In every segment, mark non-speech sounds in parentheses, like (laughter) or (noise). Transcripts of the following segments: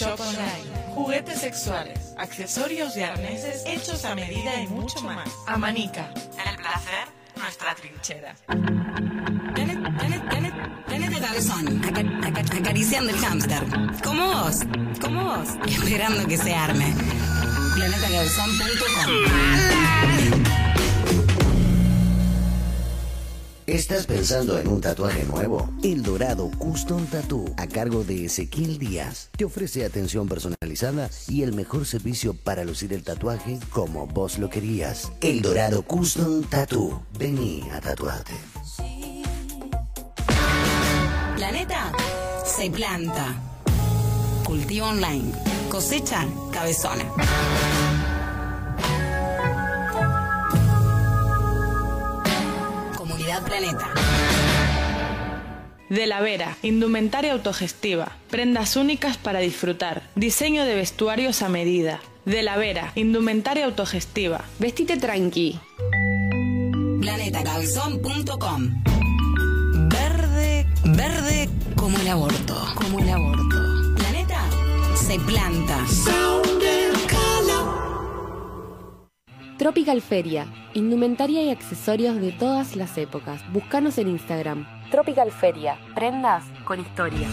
Shop. Juguetes sexuales, accesorios y arneses hechos a medida y mucho más. Amanica. El placer, nuestra trinchera. Planeta Cabezón, aca- aca- acariciando el hámster. Como vos, como vos, esperando que se arme. PlanetaCabezón.com pensando en un tatuaje nuevo? El Dorado Custom Tattoo, a cargo de Ezequiel Díaz, te ofrece atención personalizada y el mejor servicio para lucir el tatuaje como vos lo querías. El Dorado Custom Tattoo. Vení a tatuarte. Planeta se planta. Cultivo online. Cosecha cabezona. Planeta. De la Vera, indumentaria autogestiva, prendas únicas para disfrutar, diseño de vestuarios a medida. De la Vera, indumentaria autogestiva. Vestite tranqui. PlanetaCabezón.com Verde, verde como el aborto. Como el aborto. Planeta se planta. Tropical Feria. Indumentaria y accesorios de todas las épocas. Búscanos en Instagram. Tropical Feria. Prendas con historia.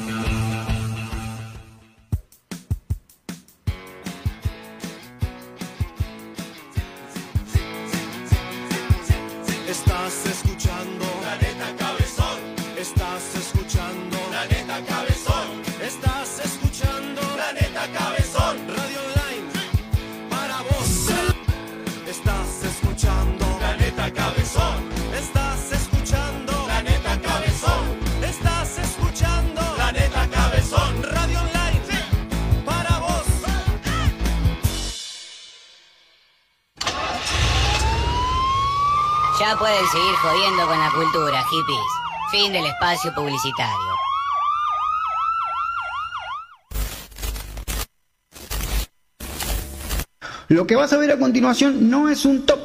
Seguir jodiendo con la cultura, hippies. Fin del espacio publicitario. Lo que vas a ver a continuación no es un top,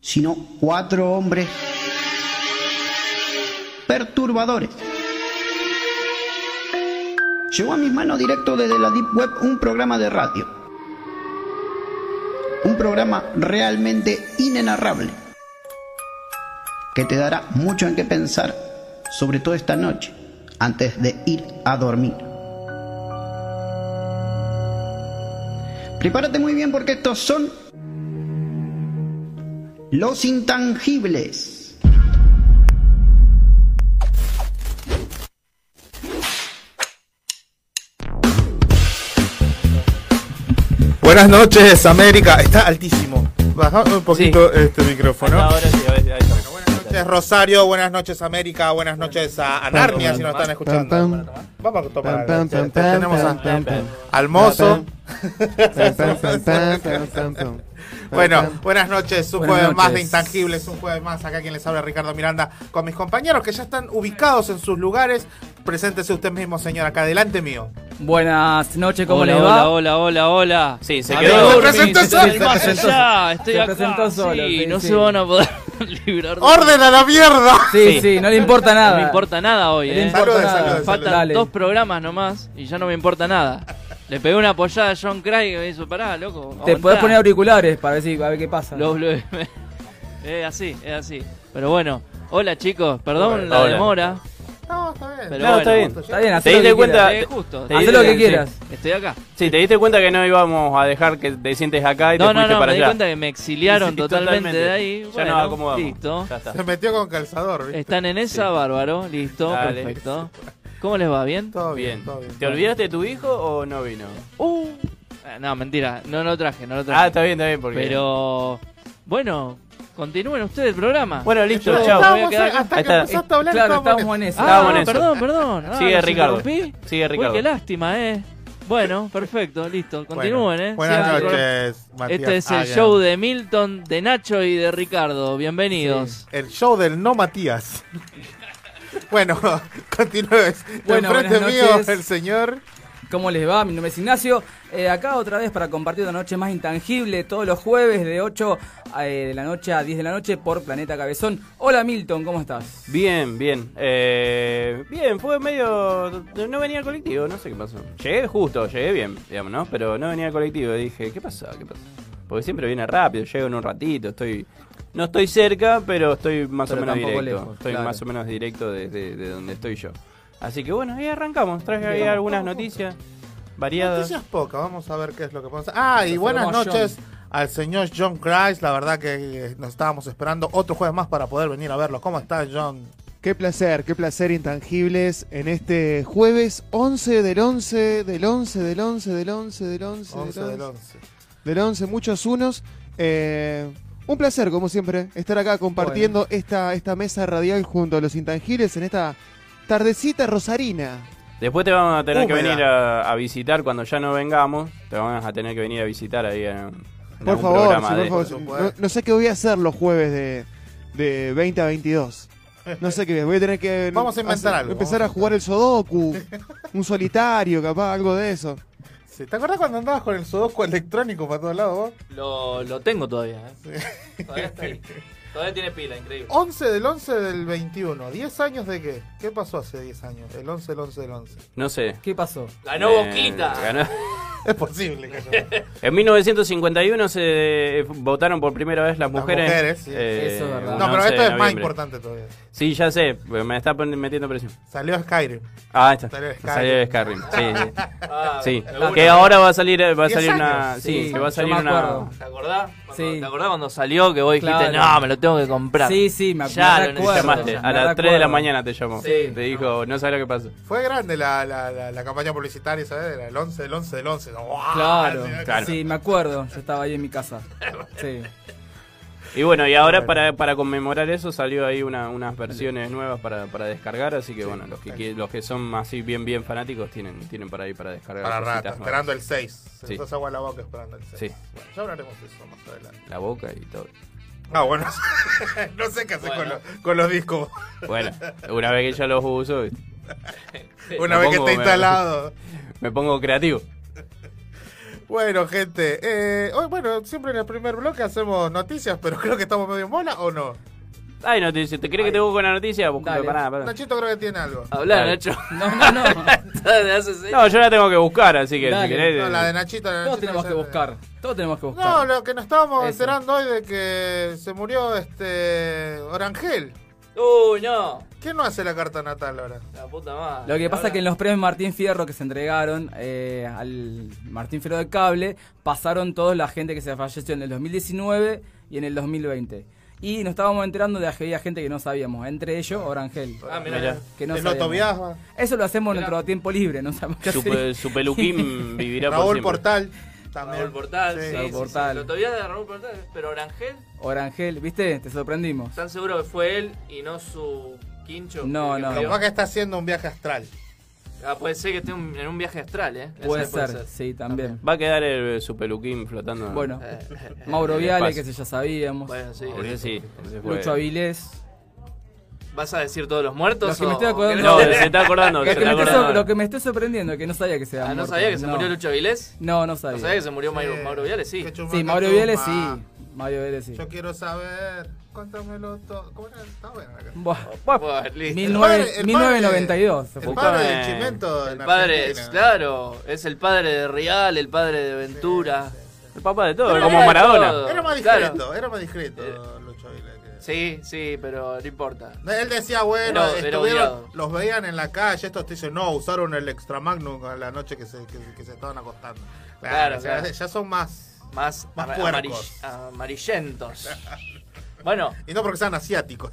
sino cuatro hombres perturbadores. Llegó a mis manos directo desde la Deep Web un programa de radio. Un programa realmente inenarrable que te dará mucho en qué pensar, sobre todo esta noche, antes de ir a dormir. Prepárate muy bien porque estos son los intangibles. Buenas noches, América. Está altísimo. Baja un poquito este micrófono. Ahora sí, a ver, ahí está. Buenas noches, Rosario. Buenas noches, América. Buenas noches a, a Narnia, si nos están escuchando. Vamos a tomar. Tenemos al mozo. (laughs) Bueno, buenas noches, un Buenas jueves más de. Intangibles, un jueves más, acá quien les habla Ricardo Miranda, con mis compañeros que ya están ubicados en sus lugares. Preséntese usted mismo, señor, acá delante mío. Buenas noches, ¿cómo Hola, les va? hola, hola, hola, hola. Sí, se Amigo, quedó. se presentó solo. Ya, estoy se acá. presentó solo, Sí, sí, no sí. se van a poder (laughs) ¡Orden a la mierda! Sí, sí, no le importa nada. No me importa nada hoy, eh. importa nada. Faltan Dale. dos programas nomás y ya no me importa nada. Le pegué una apoyada a John Craig y me hizo, pará, loco. Te aguantá". podés poner auriculares para ver, si, a ver qué pasa. Los (laughs) es así, es así. Pero bueno, hola chicos, perdón Hola. la Hola. demora. No, está bien. Pero No, bueno, está bien, está bien, haz ¿Te lo diste que cuenta? quieras. Eh, justo. Haz lo que quieras. Estoy acá. Sí, te diste cuenta que no íbamos a dejar que te sientes acá y No, te no, fuiste no, para me di allá. cuenta que me exiliaron Sí, totalmente, totalmente. de ahí. Ya Bueno, nos acomodamos. Listo. Ya está. Se metió con calzador, ¿viste? Están en esa, bárbaro. Listo, Dale. perfecto. ¿Cómo les va? ¿Bien? Todo bien, Bien. todo bien. ¿Te olvidaste de tu hijo o no vino? Uh. Ah, No, mentira, no lo traje, no lo traje. Ah, está bien, está bien. Porque... Pero, bueno, continúen ustedes el programa. Bueno, listo, Yo chao. me voy a quedar acá. hasta Ahí que está. empezaste a hablar, Claro, estábamos en eso. Ah, Estábamos en eso. perdón, perdón. Ah, Sigue ¿los Ricardo. interrumpí? Sigue Ricardo. Qué lástima, eh. Bueno, perfecto, listo. Continúen, Bueno, eh. Buenas Sigan noches, Matías Este es el Hagen. show de Milton, de Nacho y de Ricardo. Bienvenidos. El show del no Matías. (laughs) bueno, (laughs) continúes. Bueno, Enfrente buenas mío, noches. el señor. ¿Cómo les va? Mi nombre es Ignacio. Eh, acá otra vez para compartir una noche más intangible todos los jueves de 8 eh, de la noche a 10 de la noche por Planeta Cabezón. Hola Milton, ¿cómo estás? Bien, bien. Eh, bien, fue medio... No venía el colectivo, no sé qué pasó. Llegué justo, llegué bien, digamos, ¿no? Pero no venía el colectivo. Dije, ¿qué pasa? ¿Qué pasa? Porque siempre viene rápido, llego en un ratito, estoy... No estoy cerca, pero estoy más Pero o menos directo. lejos, estoy claro. más o menos directo desde de donde estoy yo. Así que bueno, ahí arrancamos. Traje ahí algunas noticias variadas. Noticias pocas, vamos a ver qué es lo que pasa. Ah, y Nos buenas noches al señor John Christ. La verdad que eh, nos estábamos esperando otro jueves más para poder venir a verlo. ¿Cómo estás, John? Qué placer, qué placer intangibles en este jueves 11 del 11, del 11, del 11, del 11, del 11, 11 del del 11, 11. del 11, muchos unos. Eh, un placer, como siempre, estar acá compartiendo esta, esta mesa radial junto a los intangibles en esta tardecita rosarina. Después te vamos a tener que Húmeda. venir a, a visitar cuando ya no vengamos. Te vamos a tener que venir a visitar ahí en, en Por favor, sí, por de favor. No, no sé qué voy a hacer los jueves de, de 20 a 22. No sé qué voy a tener que (laughs) Vamos a inventar algo, empezar a jugar el Sudoku, un solitario, capaz, algo de eso. Sí, ¿Te acuerdas cuando andabas con el sudoku electrónico para todos lados vos? Lo, lo tengo todavía, ¿eh? Todavía está ahí. (laughs) Todavía tiene pila, increíble. 11 del 11 del 21. ¿10 años de qué? ¿Qué pasó hace 10 años? El 11 del 11 del 11. No sé. ¿Qué pasó? Ganó Eh, Boquita. ganó- (laughs) Es posible que haya. (laughs) En 1951 se eh, votaron por primera vez las Las mujeres. mujeres, sí. eh, Eso es verdad. No, pero 11 esto es más importante todavía. Sí, ya sé, me está metiendo presión. Salió Skyrim. Ah, está. Salió Skyrim. Salió Skyrim. Sí, sí. (laughs) Ah, Sí, que ahora va a salir, va a 10 salir una, años. sí, Sí, que va a salir una. ¿Te acordás? Cuando- Sí. ¿Te acordás cuando salió que vos dijiste, Claro. no, me lo tengo que comprar? Sí, sí, me, Ya me recuerdo. llamaste, me a las 3 de la mañana te llamó. Sí. Te dijo, no sabes lo que pasó. Fue grande la, la, la, la campaña publicitaria, ¿sabes? Era el 11 del 11 del 11. ¡Guau! Claro, Claro. sí, me acuerdo. Yo estaba ahí en mi casa. Sí. (laughs) Y bueno, y ahora Bueno. para, para conmemorar eso salió ahí una, unas versiones nuevas para, para descargar, así que bueno, los que los que son así bien bien fanáticos tienen tienen para ahí para descargar. Para nuevas. esperando el 6. Se Sí. nos hace agua en la boca esperando el 6. Sí. Bueno, ya hablaremos de eso más adelante. La boca y todo. Ah, bueno. (laughs) no sé qué hacer Bueno. con, lo- con los discos. Bueno, una vez que ya los uso, (laughs) Una Me vez que esté me- instalado. (laughs) me pongo creativo. Bueno, gente. Eh, hoy, bueno, siempre en el primer bloque hacemos noticias, pero (laughs) creo que estamos medio en bola o no. Ay, noticia, ¿te crees que te busco una noticia? Busca, Dale. pará, pará. Nachito creo que tiene algo. Habla, Dale. Nacho. No, no, no. (laughs) No, yo la tengo que buscar, así que Dale. si querés. No, la de Nachito. la de Todos Nachito tenemos que buscar. Todos tenemos que buscar. No, lo que nos estábamos enterando hoy de que se murió este Orangel. Uy, no. ¿Quién no hace la carta natal ahora? La puta madre. Lo que pasa Ahora- es que en los premios Martín Fierro que se entregaron eh, al Martín Fierro de Cable, pasaron toda la gente que se falleció en el 2019 y en el 2020. Y nos estábamos enterando de que había gente que no sabíamos, entre ellos Orangel. Ah, mira. Mirá. Que no sabíamos. Eso lo hacemos en nuestro tiempo libre, no sabemos qué Su, hacer. su peluquín (laughs) vivirá por Raúl siempre. Portal. También. Raúl Portal, sí, Raúl sí, Portal. sí. Lo todavía de Raúl Portal, pero Orangel, Orangel, ¿viste? Te sorprendimos. ¿están seguros que fue él y no su quincho? No, no. Capaz que está haciendo un viaje astral. Ah, puede ser que esté un- en un viaje astral, ¿eh? Eso Puede ser, sí, también. Va a quedar el, su peluquín flotando. Bueno. (laughs) Mauro Viale, que ese ya sabíamos. Bueno, sí. Ese sí, ese fue- Lucho Avilés. ¿Vas a decir todos los muertos? Los que me o- estoy acordando- No, ¿Querés- se está acordando. (laughs) Lo se que, está me estoy, acordando. lo que me estoy sorprendiendo, que no sabía que se había Ah, ¿no muerto. sabía que se murió Lucho Avilés? No, no sabía. ¿No sabía que se murió Mauro, Sí. Mauro Viale? Sí. Sí, Mauro Viale sí. Mauro Viale sí. Yo quiero saber. Cuéntamelo todo. ¿Cómo era? Está buena la canción. Buah. Listo. Mil- El padre- 19- el 1992. padre- fue. El padre Buscame- del Chimento. El padre es, Argentina. claro, es el padre de Real, el padre de Ventura. El papá de todo, Pero como era Maradona. todo. Era más Claro. discreto, era más discreto, Lucho que- Sí, sí, pero no importa. Él decía, bueno, Era- era estuvieron, odiado. los veían en la calle, estos te dicen, no, usaron el extra magnum a la noche que se, que, que se estaban acostando. Claro, o sea, claro. Ya son más... Más, Más ama- puercos. amarill- amarillentos. (laughs) bueno, Y no porque sean asiáticos.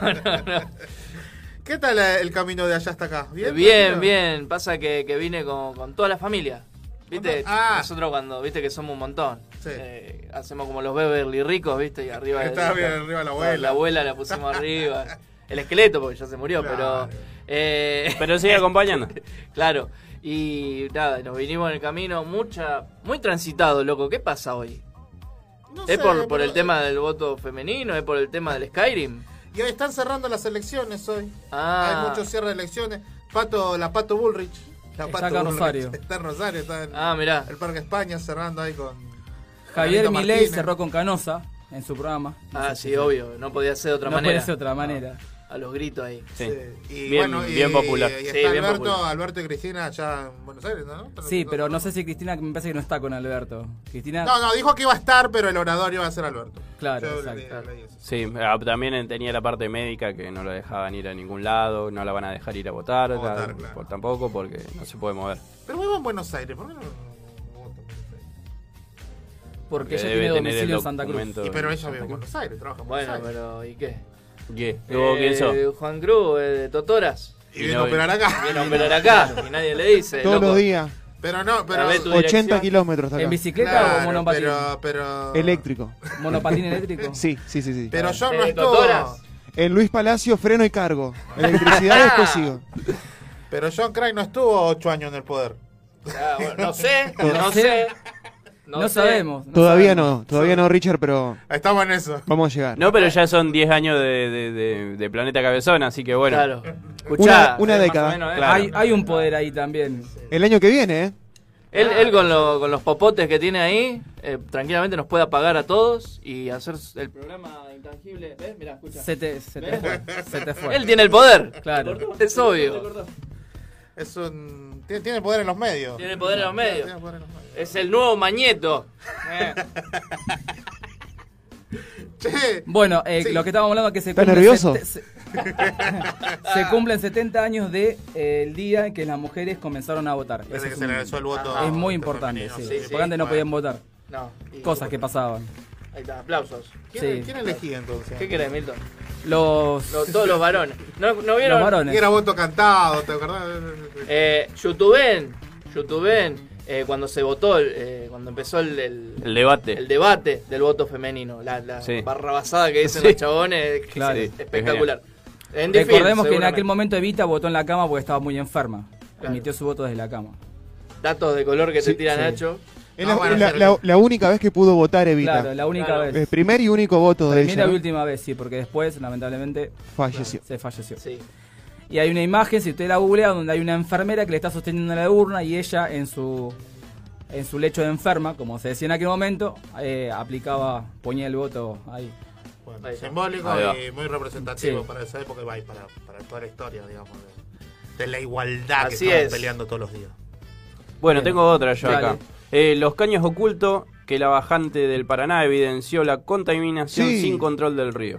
(laughs) ¿Qué tal eh, el camino de allá hasta acá? bien, ¿Bien? Pasa que, que vine con, con toda la familia. ¿Viste? Ah. Nosotros cuando, viste que somos un montón. Sí. Eh, hacemos como los Beverly ricos, ¿viste? Y (laughs) arriba de- Estaba bien arriba la abuela. La abuela la pusimos arriba. El esqueleto, porque ya se murió, Claro. pero. eh, Pero sigue acompañando. (laughs) claro. Y nada, nos vinimos en el camino, mucha, muy transitado, loco. ¿Qué pasa hoy? No ¿Es sé, por, por el tema del voto femenino? ¿Es por el tema del Skyrim? Y hoy están cerrando las elecciones hoy. Ah. Hay muchos cierres de elecciones. Pato, la Pato Bullrich La Está Pato acá Bullrich. Rosario. (laughs) Está en Rosario, está en Ah, mirá. el Parque España cerrando ahí con. Javier Milei cerró con Canosa en su programa. Ah, sí, obvio. No podía ser de otra no manera. puede ser de otra manera. A los gritos ahí. Sí. Y Bien- bueno, y, bien popular. Y Sí, está bien Alberto, popular. Alberto y Cristina allá en Buenos Aires, ¿no? Sí, pero no sé si Cristina, me parece que no está con Alberto. Cristina, No, no, dijo que iba a estar, pero el orador iba a ser Alberto. claro, Yo exacto. Sí, ah, también tenía la parte médica que no lo dejaban ir a ningún lado, no la van a dejar ir a votar, A votar, la- claro. por- tampoco porque no se puede mover. Pero vivo en Buenos Aires, ¿por qué no? porque ella debe tiene tener el domicilio en Santa Cruz. Y pero ella vive en. Buenos Aires, trabaja en Bueno, Buenos Aires. pero ¿y qué? ¿Qué? ¿Luego quién sos? Eh, Juan Cruz, eh, de Totoras. Y viene no- a operar acá. Viene a operar acá (laughs) y nadie le dice. Todos los días. Pero no, pero. A ver, tu 80 dirección. kilómetros hasta ¿En acá. bicicleta Claro, o monopatín? Pero, pero. Eléctrico. ¿Monopatín eléctrico? (laughs) Sí, sí, sí, sí. Pero yo Eh, no estuve. Totoras. En Luis Palacio, freno y cargo. Electricidad después sigo. Pero John Craig no estuvo ocho años en el poder. Ah, bueno, no sé, (laughs) no sé. No, No sé. sabemos. no Todavía sabemos. no, todavía no, Richard, pero Estamos en eso. vamos a llegar. No, pero ya son 10 años de, de- de- de Planeta Cabezón, así que bueno. Claro. Una- Escuchá, una eh, década. menos, eh. Claro. Hay, hay un poder ahí también. El año que viene, ¿eh? Él, él con, lo- con los popotes que tiene ahí, eh, tranquilamente nos puede apagar a todos y hacer el programa intangible. ¿Ves? Mirá, escucha. Se te, se te fue. Se te fue. Él tiene el poder. Claro. Es obvio. Es un. Tiene, tiene poder en los medios. Tiene poder en los medios. Tiene poder en los medios. Es el nuevo Mañeto. Eh. (laughs) Che, Bueno, eh, Sí. lo que estábamos hablando es que se ¿Estás cumplen nervioso? se, (laughs) se cumplen 70 años del de, eh, el día en que las mujeres comenzaron a votar. que es, se un- el voto. es muy importante, sí. sí, sí, Porque antes no podían votar. No. y- Cosas que pasaban. Ahí está, aplausos. ¿Quién, Sí. ¿Quién elegía entonces? ¿Qué querés, Milton? Los, Lo- todos los varones. ¿No, no vieron? los varones. Y era voto cantado, ¿te acordás? Eh, YouTuben, YouTuben, eh, cuando se votó, eh, cuando empezó el, el, El debate. el debate del voto femenino, la, la Sí. barrabasada que dicen Sí. los chabones, que Claro. es Sí, espectacular. En Recordemos que en seguramente. aquel momento Evita votó en la cama porque estaba muy enferma. Claro. Emitió su voto desde la cama. Datos de color que Sí, te tira sí. Nacho. Es No, la, bueno, la- sí, la- sí. la única vez que pudo votar Evita. Claro, la única Claro. El vez. primer y único voto de Primera ella. y ¿no? última vez, sí, porque después, lamentablemente, Falleció. se falleció. Sí. Y hay una imagen, si usted la googlea, donde hay una enfermera que le está sosteniendo la urna y ella en su en su lecho de enferma, como se decía en aquel momento, eh, aplicaba, ponía el voto ahí. Bueno, Ahí simbólico Ahí y muy representativo Sí. para esa época y va, y para, para toda la historia, digamos, de, de la igualdad Así que estamos es. peleando todos los días. Bueno, Bien. tengo otra yo Dale. acá. Eh, los caños ocultos que la bajante del Paraná evidenció la contaminación Sí. sin control del río.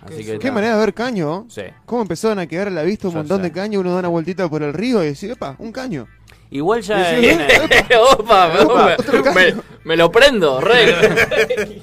Así que Qué manera de ver caño. Sí. ¿Cómo empezaron a quedar a la vista un montón sé. de caños? Uno da una vueltita por el río y dice, epa, un caño. Igual ya Sí, (laughs) Opa, me- Opa, me, otro caño. me- me lo prendo, re.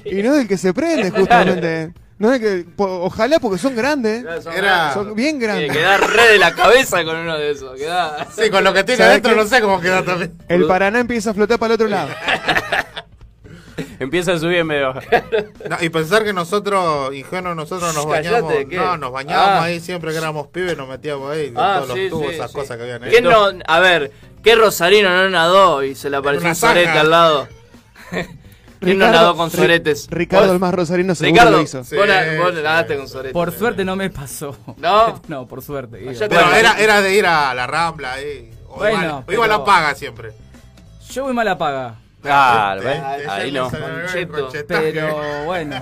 (laughs) Y no es el que se prende, justamente. No es que. po- ojalá porque son grandes. Era- Son bien Tiene grandes. que dar re de la cabeza con uno de esos. Queda... Sí, con lo que tiene ¿Sabes adentro qué? no sé cómo queda también. El Paraná empieza a flotar para el otro lado. (laughs) empieza a subir en bajar. No, y pensar que nosotros, ingenuos, nosotros nos Cállate, bañamos. ¿qué? No, nos bañábamos Ah. ahí siempre que éramos pibes, nos metíamos ahí. Ah, todos los sí, tubos, sí, esas sí. cosas que habían ahí. ¿Quién no, a ver, ¿qué Rosarino no nadó y se le apareció una un zanja. al lado? (laughs) ¿Quién no nadó con soretes? Ricardo, el más rosarino, seguro Ricardo, lo hizo. Sí, vos, vos sí, nadaste sí. con soretes. Por suerte no me pasó. ¿No? (laughs) No, por suerte. digo. Bueno, era, era de ir a la Rambla ahí. O Bueno, iba, o a la paga siempre. Yo voy mala paga. Claro, Te- ¿ves? te- Ahí no. Concheto. Pero bueno,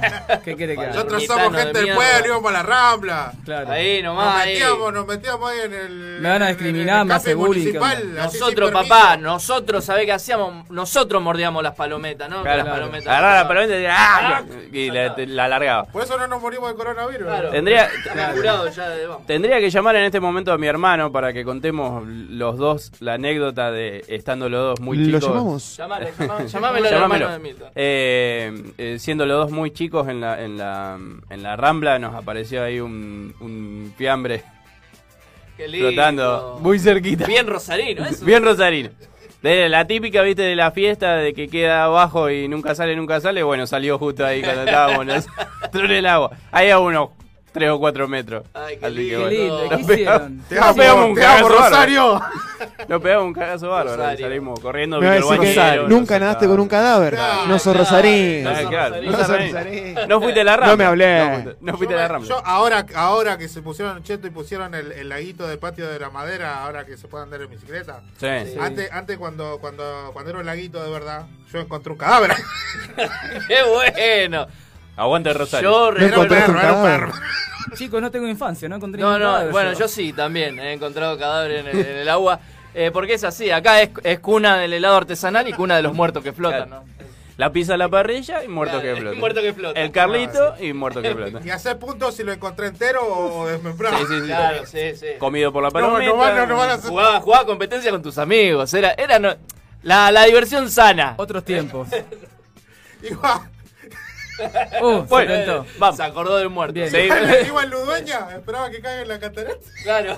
¿qué quiere que haga? Nosotros somos de gente del pueblo, íbamos a la Rambla. Claro. Ahí Nos nomás. ahí. metíamos, nos metíamos ahí en el. Me van a discriminar, me hace bullying, Nosotros, papá, nosotros, ¿sabés qué hacíamos? Nosotros mordíamos las palometas, ¿no? Claro. Las palometas. Agarraba la palometa y decía, ¡ah! Y la, la alargaba. Por eso no nos morimos de coronavirus. Claro. Tendría, (laughs) ya de vamos. tendría que llamar en este momento a mi hermano para que contemos los dos la anécdota de estando los dos muy ¿Lo chicos. llamamos? Llamale, (laughs) llamame- llamámelo (laughs) Llamámelo. de Milton. Eh, eh, siendo los dos muy chicos en la, en la, en la Rambla, nos apareció ahí un, un fiambre Qué lindo. flotando muy cerquita. Bien rosarino, eso. (laughs) Bien rosarino. De la típica, viste, de la fiesta de que queda abajo y nunca sale, nunca sale. Bueno, salió justo ahí cuando estábamos nosotros en el agua. Ahí a unos 3 o 4 metros. Ay, qué Así que lindo. bueno. Qué lindo, Nos ¿qué pegamos- hicieron? Te Nos amo, pegamos un cagazo. Rosario. (laughs) Nos pegamos un cagazo bárbaro. Rosario. Salimos corriendo. Me bañero, nunca nadaste con un cadáver. no sos rosarín. Claro, No no sos rosarín. No fuiste a la rambla. No me hablé. No fuiste, no fuiste a la rambla. yo ahora, ahora que se pusieron cheto y pusieron el, el laguito del patio de la madera, ahora que se puede andar en bicicleta. Sí. Sí. Antes, antes cuando, cuando, cuando era un laguito de verdad, yo encontré un cadáver. (laughs) ¡Qué bueno! Aguanta el Rosario. Yo Era un perro, un era un cadáver. perro. (laughs) Chicos, no tengo infancia, no encontré No, ningún no, cadáver bueno, yo sí también he encontrado cadáveres en el, en el agua. Eh, porque es así, acá es, es cuna del helado artesanal y cuna de los muertos que flotan, Claro. ¿no? La pizza a la parrilla y muerto Claro, que flota. muerto que flota. El Carlito y muerto que (laughs) flota. Y hacer puntos si lo encontré entero o desmembrado. Sí, sí, sí. Claro, sí, sí. Comido por la No, no van, no van a hacer. Jugaba, jugaba competencia con tus amigos. Era, era no- la, la diversión sana. Otros tiempos. (laughs) Igual, Uh, se Bueno, tentó. Vamos. Se acordó del muerto. Bien. Sí. iba en Ludueña, esperaba que caiga en la catarata. Claro.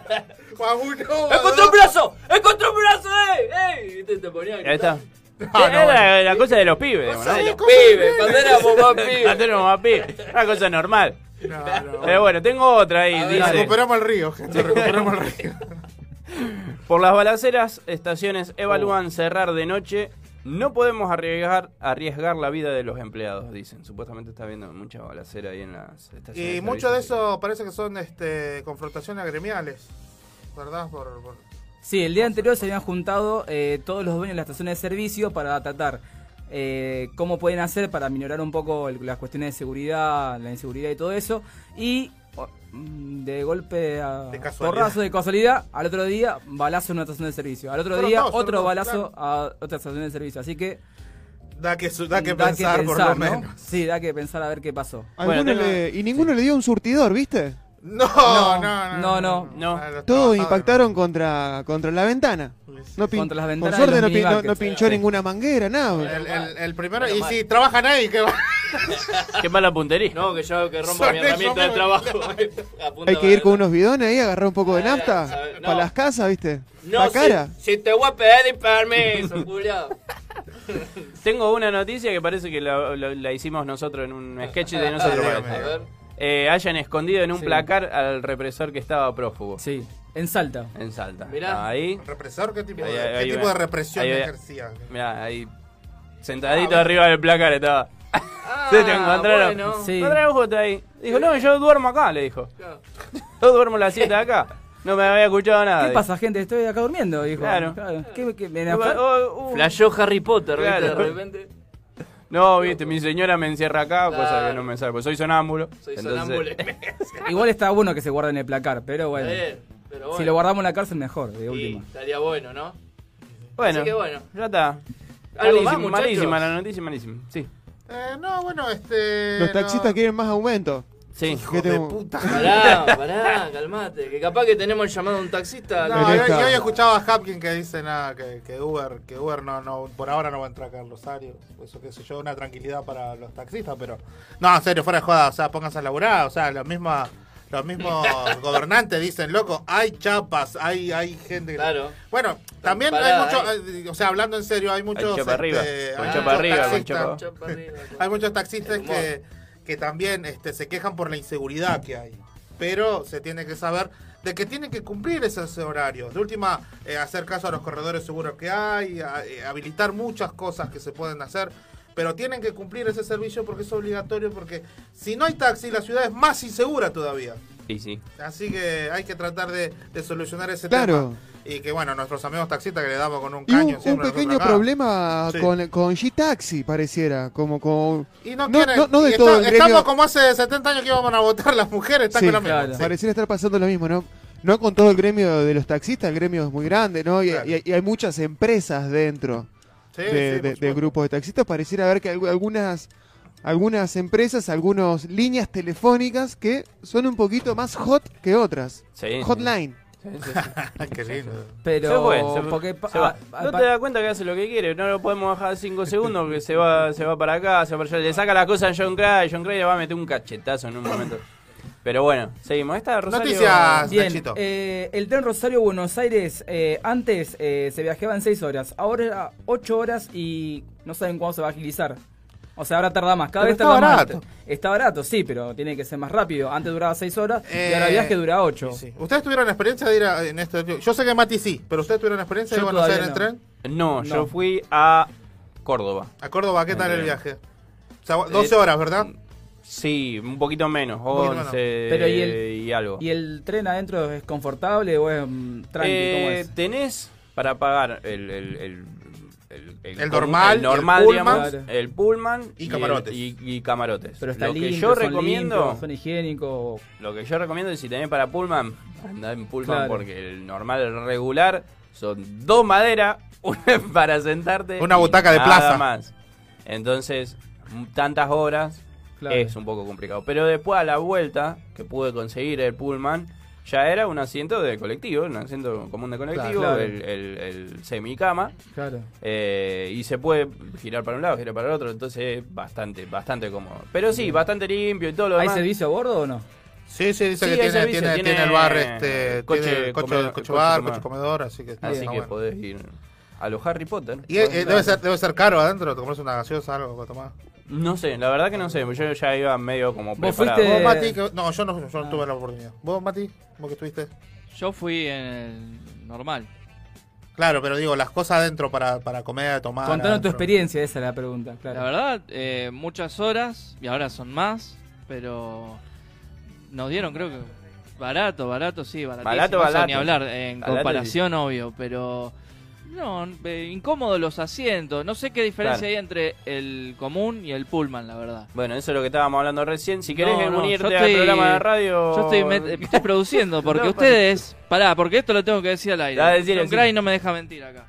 (laughs) Guau, no, ¡Encontré un brazo! ¡Encontré un brazo! ¡Ey! ¡Ey! Y te, te ponía Ahí está. No, no, Era la cosa de los pibes. ¿no? Sí, los pibes, cuando éramos más (laughs) pibes. Antes éramos más pibes. Una cosa normal. No, no. Pero bueno, tengo otra ahí. Ver, dice, Recuperamos el río, gente, recuperamos el río. por las balaceras, estaciones evalúan cerrar de noche. No podemos arriesgar, arriesgar la vida de los empleados, dicen. Supuestamente está habiendo mucha balacera ahí en las estaciones. Y mucho de eso parece que son este, confrontaciones gremiales, ¿verdad? Por, por- Sí, el día anterior se habían juntado eh, todos los dueños de las estaciones de servicio para tratar eh, cómo pueden hacer para minorar un poco el- las cuestiones de seguridad, la inseguridad y todo eso. Y de golpe a De casualidad. porrazo de casualidad, al otro día balazo en una estación de servicio. Al otro día otro balazo a otra estación de servicio. Así que Da que, su- da que pensar, por pensar, lo ¿no? menos. Sí, da que pensar a ver qué pasó. Alguno Bueno, tengo- le- y ninguno le dio un surtidor, ¿viste? No, No, no, no. no, no. No. A Todos impactaron contra, contra la ventana. No pin- Contra las Por ventanas suerte no, no- pinchó ninguna manguera, nada. El, el- el primero, y mal. si trabajan ahí, que va. (laughs) Qué mala puntería. No, que yo que rompa Son mi herramienta de trabajo. (laughs) (laughs) Hay que ir con unos bidones ahí, agarrar un poco de Ah, nafta no. para las casas, ¿viste? No, la cara. Si, si te voy a pedir permiso, Julián. Tengo una noticia que parece que la, la- la hicimos nosotros en un sketch de nosotros. Ah, parece. A ver. Eh, hayan escondido en un Sí. placar al represor que estaba prófugo Sí, en Salta. en Salta. Mirá. Ahí, ¿Represor? ¿Qué tipo, Ahí, de, ahí, qué ahí tipo de represión ejercía? mirá, ahí sentadito arriba del placar estaba. (laughs) Se te encontraron. Ah, bueno. Sí. Justo ahí. Dijo, no, yo duermo acá, le dijo. Claro. (laughs) Yo duermo la siesta acá. No me había escuchado nada. ¿Qué dijo. pasa, gente? Estoy acá durmiendo, dijo. Claro. ¿Qué, qué- me- Oh, oh, uh. Flashó Harry Potter, ¿viste? Claro. De repente. No, viste, mi señora me encierra acá, cosa Claro. que no me sale, pues soy sonámbulo. Soy entonces- sonámbulo. (laughs) Igual está bueno que se guarde en el placar, pero bueno. Está bien, pero bueno. Si lo guardamos en la cárcel, mejor, de Sí, última. estaría bueno, ¿no? Bueno, Así que bueno. ya está. ¿Algo más, Malísima, la noticia, malísima. Sí. Eh, no, bueno, este. Los taxistas no. quieren más aumento. Sí. Hijo ¿Qué de tengo? puta. Pará, (laughs) pará, calmate. Que capaz que tenemos el llamado de un taxista. No, yo, yo hoy escuchaba a Hapkin que dice nada, que, que Uber, que Uber no, no, por ahora no va a entrar acá en Rosario. Eso qué sé yo, una tranquilidad para los taxistas, pero. No, en serio, fuera de joda, o sea, pónganse a laburar, o sea, los mismos, los mismos (laughs) gobernantes dicen, loco, hay chapas, hay, hay gente que. Claro. Bueno, también parada hay mucho, ahí. eh, o sea, hablando en serio, hay muchos. chapa arriba, este, con hay chapa muchos arriba, con taxistas- chapa- Chapa arriba, hay muchos taxistas que, que también este, se quejan por la inseguridad que hay. Pero se tiene que saber de que tienen que cumplir esos horarios. De última, eh, hacer caso a los corredores seguros que hay, a- eh, habilitar muchas cosas que se pueden hacer. Pero tienen que cumplir ese servicio porque es obligatorio, porque si no hay taxi, la ciudad es más insegura todavía. Y sí. Así que hay que tratar de, de solucionar ese Claro. tema. Y que bueno, nuestros amigos taxistas que le damos con un Y un, caño un siempre pequeño problema Sí. con, con G-Taxi, pareciera. Como con. Y no, No, quieren- no- no de y todo está-. Estamos como hace 70 años que íbamos a votar las mujeres, están Sí, con la misma. claro. Sí. Pareciera estar pasando lo mismo, ¿no? No con todo el gremio de los taxistas, el gremio es muy grande, ¿no? Y, Claro. y- y hay muchas empresas dentro Sí, de, sí, de- de grupos de taxistas. Pareciera haber que algu- algunas, algunas empresas, algunas líneas telefónicas que son un poquito más hot que otras. Sí. Hotline. Sí, sí, sí. Ay, (laughs) qué lindo. Pero. Se fue, se fue, porque, pa- se va. no te das cuenta que hace lo que quiere, no lo podemos bajar 5 segundos porque se va, se va para acá, se va para allá. Le saca la cosa a John Cray, John Cray le va a meter un cachetazo en un momento. Pero bueno, seguimos. Esta Rosario... Noticias. Bien, eh, el tren Rosario-Buenos Aires eh, antes eh, se viajeaba en 6 horas, ahora 8 horas y no saben cuándo se va a agilizar. O sea, ahora tarda más. Cada Pero vez está tarda más. barato. Está barato, sí, pero tiene que ser más rápido. Antes duraba 6 horas y Eh, ahora el viaje dura 8. ¿Ustedes tuvieron experiencia de ir a, en esto? Yo sé que Mati sí, pero ¿ustedes tuvieron experiencia de Yo conocer en todavía tren? No, No. yo fui a Córdoba. A Córdoba, ¿qué tal el Eh, viaje? O sea, 12 horas, ¿verdad? Sí, un poquito menos, poquito 11 menos. Pero ¿y el- y algo. ¿Y el tren adentro es confortable o es mm, tranqui? ¿Cómo Eh, es? Tenés para pagar el, el, el, el, normal, el normal el digamos, pullman. el pullman Y camarotes. y, y camarotes. Pero está lo que limpio, yo son recomiendo, limpios, son higiénicos. lo que yo recomiendo es si tenés para pullman, andá en pullman Claro. porque el normal, el regular son dos maderas, (laughs) una para sentarte, Una butaca de nada plaza. más. Entonces, tantas horas Claro. es un poco complicado. Pero después a la vuelta que pude conseguir el pullman, ya era un asiento de colectivo, un asiento común de colectivo, Claro. el, el, el semicama. Claro. eh, y se puede girar para un lado, girar para el otro, entonces es bastante, bastante cómodo. Pero sí, bastante limpio y todo lo ¿Hay demás. servicio a bordo o no? Sí, sí, dice Sí, que hay tiene, servicio, tiene, tiene tiene el bar, este, coche, tiene coche, comedor- coche bar, coche comedor, así que Así que bueno. podés ir a los Harry Potter. Y eh, debe, ser, debe ser caro adentro, te compras una gaseosa, algo para tomar. No sé, la verdad que no sé, yo ya iba medio como ¿Vos preparado. fuiste- ¿Vos, Mati? que- no, yo no, yo no tuve la oportunidad. ¿Vos, Mati? ¿Vos que estuviste? Yo fui en el normal. Claro, pero digo, las cosas adentro para, para comer, tomar. Contanos tu adentro. experiencia, esa es la pregunta. Claro. La verdad, eh, muchas horas, y ahora son más, pero nos dieron, creo que barato, barato, sí, baratísimo, Barato, eso barato. ni hablar, en Barato, comparación, obvio, pero no, eh, incómodos los asientos. No sé qué diferencia Claro. hay entre el común y el pullman, la verdad. Bueno, eso es lo que estábamos hablando recién. Si querés No, no, unirte al estoy- programa de radio... Yo estoy, me- estoy produciendo, porque (laughs) No, ustedes. (laughs) Pará, porque esto lo tengo que decir al aire. Decilo. Gray no me deja mentir acá.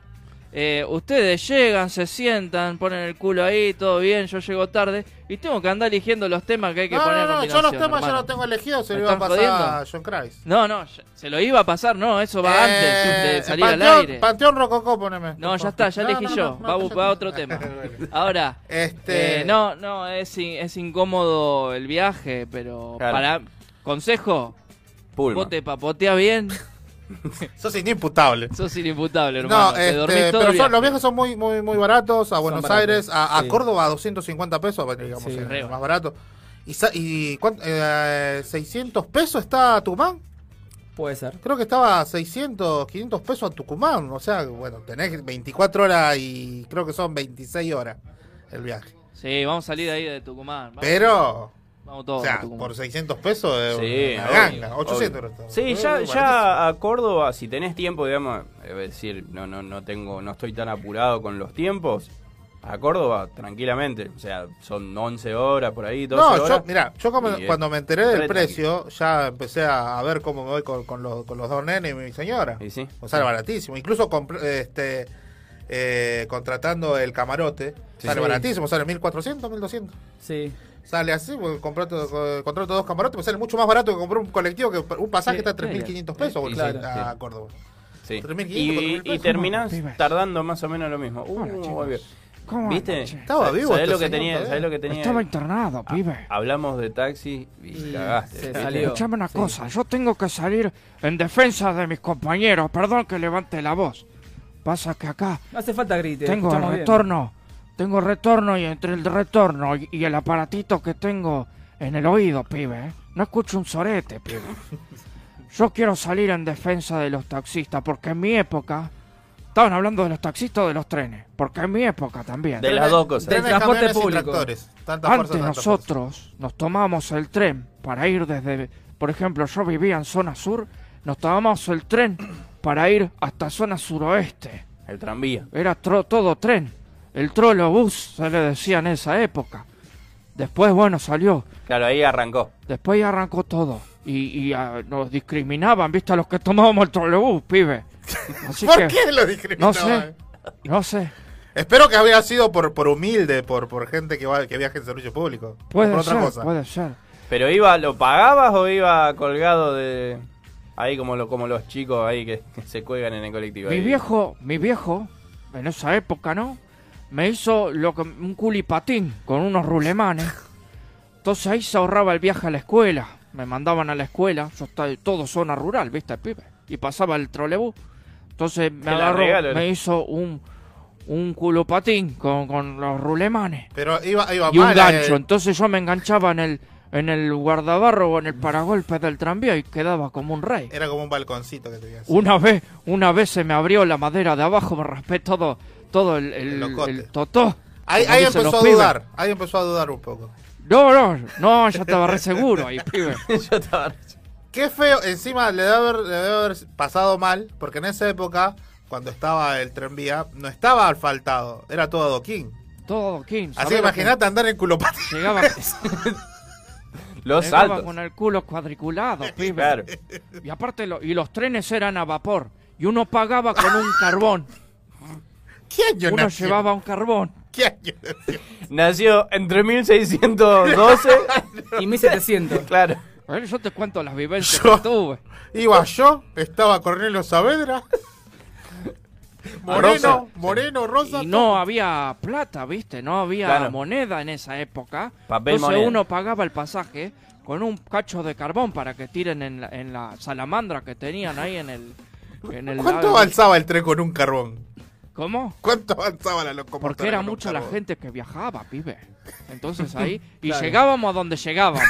Eh, ustedes llegan, se sientan, ponen el culo ahí, todo bien, yo llego tarde y tengo que andar eligiendo los temas que hay que No, poner no, no, yo los temas ya los tengo elegidos, se ¿Me lo iba a pasar jodiendo? a John Christ. No, no, se lo iba a pasar, no, eso va antes de salir al Eh, aire. Panteón Rococó, poneme. No, ya está, ya No, elegí no, yo. no, va, va a otro tema. (laughs) Ahora, Este- eh, no, no, es, in- es incómodo el viaje, pero Claro. para consejo, Pullman. vos te papoteas bien, (laughs) Sos inimputable. sos inimputable, hermano. No, este, todo pero son- los viaje. viajes son muy, muy, muy baratos. A Buenos baratos, Aires, a, a sí. Córdoba a 250 pesos, bueno, digamos, Sí. es Re más barato. ¿Y, y cuánto- eh, 600 pesos está Tucumán? Puede ser. Creo que estaba a 600, 500 pesos a Tucumán. O sea, bueno, tenés 24 horas y creo que son 26 horas el viaje. Sí, vamos a salir de ahí de Tucumán. Vamos, Pero, vamos todos o sea, por 600 pesos es Sí, una ganga. 800 obvio. euros. Sí, Eh, ya, a Córdoba, si tenés tiempo, digamos, es decir, no, no, no tengo, no estoy tan apurado con los tiempos. A Córdoba, tranquilamente. O sea, son 11 horas por ahí, 12 No, horas. yo, mira, yo como- Y cuando me enteré del re precio, ya empecé a, ver cómo me voy con, con los, con los dos nenes y mi señora. Y sí. O sea, baratísimo. Incluso este, eh, contratando el camarote, Sí. sale Sí. baratísimo, sale 1400, 1200. Sí. Sale así, porque contrato, co- contrato dos camarotes, me sale mucho más barato que comprar un colectivo que un pasaje Sí, está a 3.500 pesos boludo, sí, a sí. Córdoba. Sí. 3.500, Y, 4.000 y pesos. terminás tardando más o menos lo mismo. Uh, muy bien. ¿Cómo ¿Viste? Estaba vivo ¿Sabés este lo que tenía? todavía. ¿Sabés lo que tenía? Estaba internado, pibe. Hablamos de taxi y Y cagaste. se ¿viste? salió. Escuchame una Sí. cosa, yo tengo que salir en defensa de mis compañeros. Perdón que levante la voz. Pasa que acá No hace falta grite. tengo el bien. Tengo retorno y entre el retorno y, y el aparatito que tengo en el oído, pibe, ¿eh? no escucho un sorete, pibe. Yo quiero salir en defensa de los taxistas porque en mi época... Estaban hablando de los taxistas o de los trenes, porque en mi época también. De las dos cosas. Del transporte público. Tanta Antes fuerza. nosotros nos tomábamos el tren para ir desde, por ejemplo, yo vivía en zona sur, nos tomábamos el tren para ir hasta zona suroeste. El tranvía. Era tro- todo tren. El trolobús se le decía en esa época. Después, bueno, salió. Claro, ahí arrancó. Después ya arrancó todo. Y, y, ah, nos discriminaban, ¿viste? A los que tomábamos el trolebús, pibe. (laughs) Así ¿Por que, qué lo no discriminaban? sé, no sé. Espero que había sido por, por humilde, por, por gente que, va, que viaja en servicio público. Puede por otra ser, cosa. puede ser. Pero iba, ¿lo pagabas o iba colgado de ahí como lo, como los chicos ahí que, que se cuelgan en el colectivo? Mi ahí? viejo, mi viejo, en esa época, ¿no? Me hizo lo que, un culipatín con unos rulemanes. Entonces ahí se ahorraba el viaje a la escuela. Me mandaban a la escuela. Yo estaba todo zona rural, ¿viste, pibe? Y pasaba el trolebús. Entonces me Te agarró, regalo, me hizo un, un culopatín con, con los rulemanes Pero iba, iba y un mal, gancho. eh. Entonces yo me enganchaba en el, en el guardabarro o en el paragolpes del tranvía y quedaba como un rey. Era como un balconcito que así. Una vez, una vez se me abrió la madera de abajo, me raspé todo, todo el, el, totó. Ahí, ahí empezó a pibes. dudar. Ahí empezó a dudar un poco. No, no, no, ya estaba re seguro ahí, pibe. (laughs) Yo estaba... Qué feo, encima le debe, haber, le debe haber pasado mal, porque en esa época, cuando estaba el tranvía, no estaba asfaltado, era todo adoquín. Todo King. Así que imagínate andar en culopatín. Llegaba, (laughs) Los llegaba saltos. con el culo cuadriculado, pibe. Claro. Y aparte, lo- y los trenes eran a vapor. Y uno pagaba con un carbón. ¿Qué año Uno nació? llevaba un carbón. ¿Qué año nació? Nació entre 1612 (laughs) Y 1700. Claro. A ver, yo te cuento las vivencias Yo- que tuve. Iba yo, estaba Cornelio Saavedra. (laughs) Moreno, Moreno, Rosa. Y no había plata, ¿viste? No había Claro. moneda en esa época. Papel Entonces moneda. uno pagaba el pasaje con un cacho de carbón para que tiren en la, en la salamandra que tenían ahí en el... En el ¿Cuánto lago. avanzaba el tren con un carbón? ¿Cómo? ¿Cuánto avanzaba la locomotora? Porque era mucha la gente que viajaba, pibe. Entonces (laughs) ahí... Y Claro. llegábamos a donde llegábamos.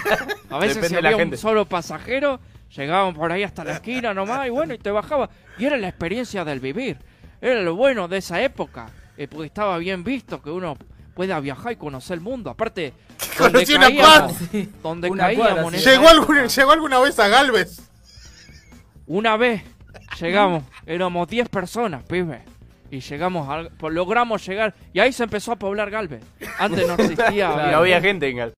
(laughs) A veces Depende si de la había un solo pasajero, llegábamos por ahí hasta la esquina nomás y bueno, y te bajaba. Y era la experiencia del vivir. Era lo bueno de esa época. eh, porque estaba bien visto que uno pueda viajar y conocer el mundo. Aparte, (laughs) donde Conocí una caíamos, donde Una caíamos cuadra, en sí. esa ¿Llegó, época, algún- ¿Llegó alguna vez a Galvez? Una vez llegamos, éramos 10 personas, pibe. Y llegamos, al- pues, logramos llegar. Y ahí se empezó a poblar Galvez. Antes no existía. (laughs) No había gente en Gal.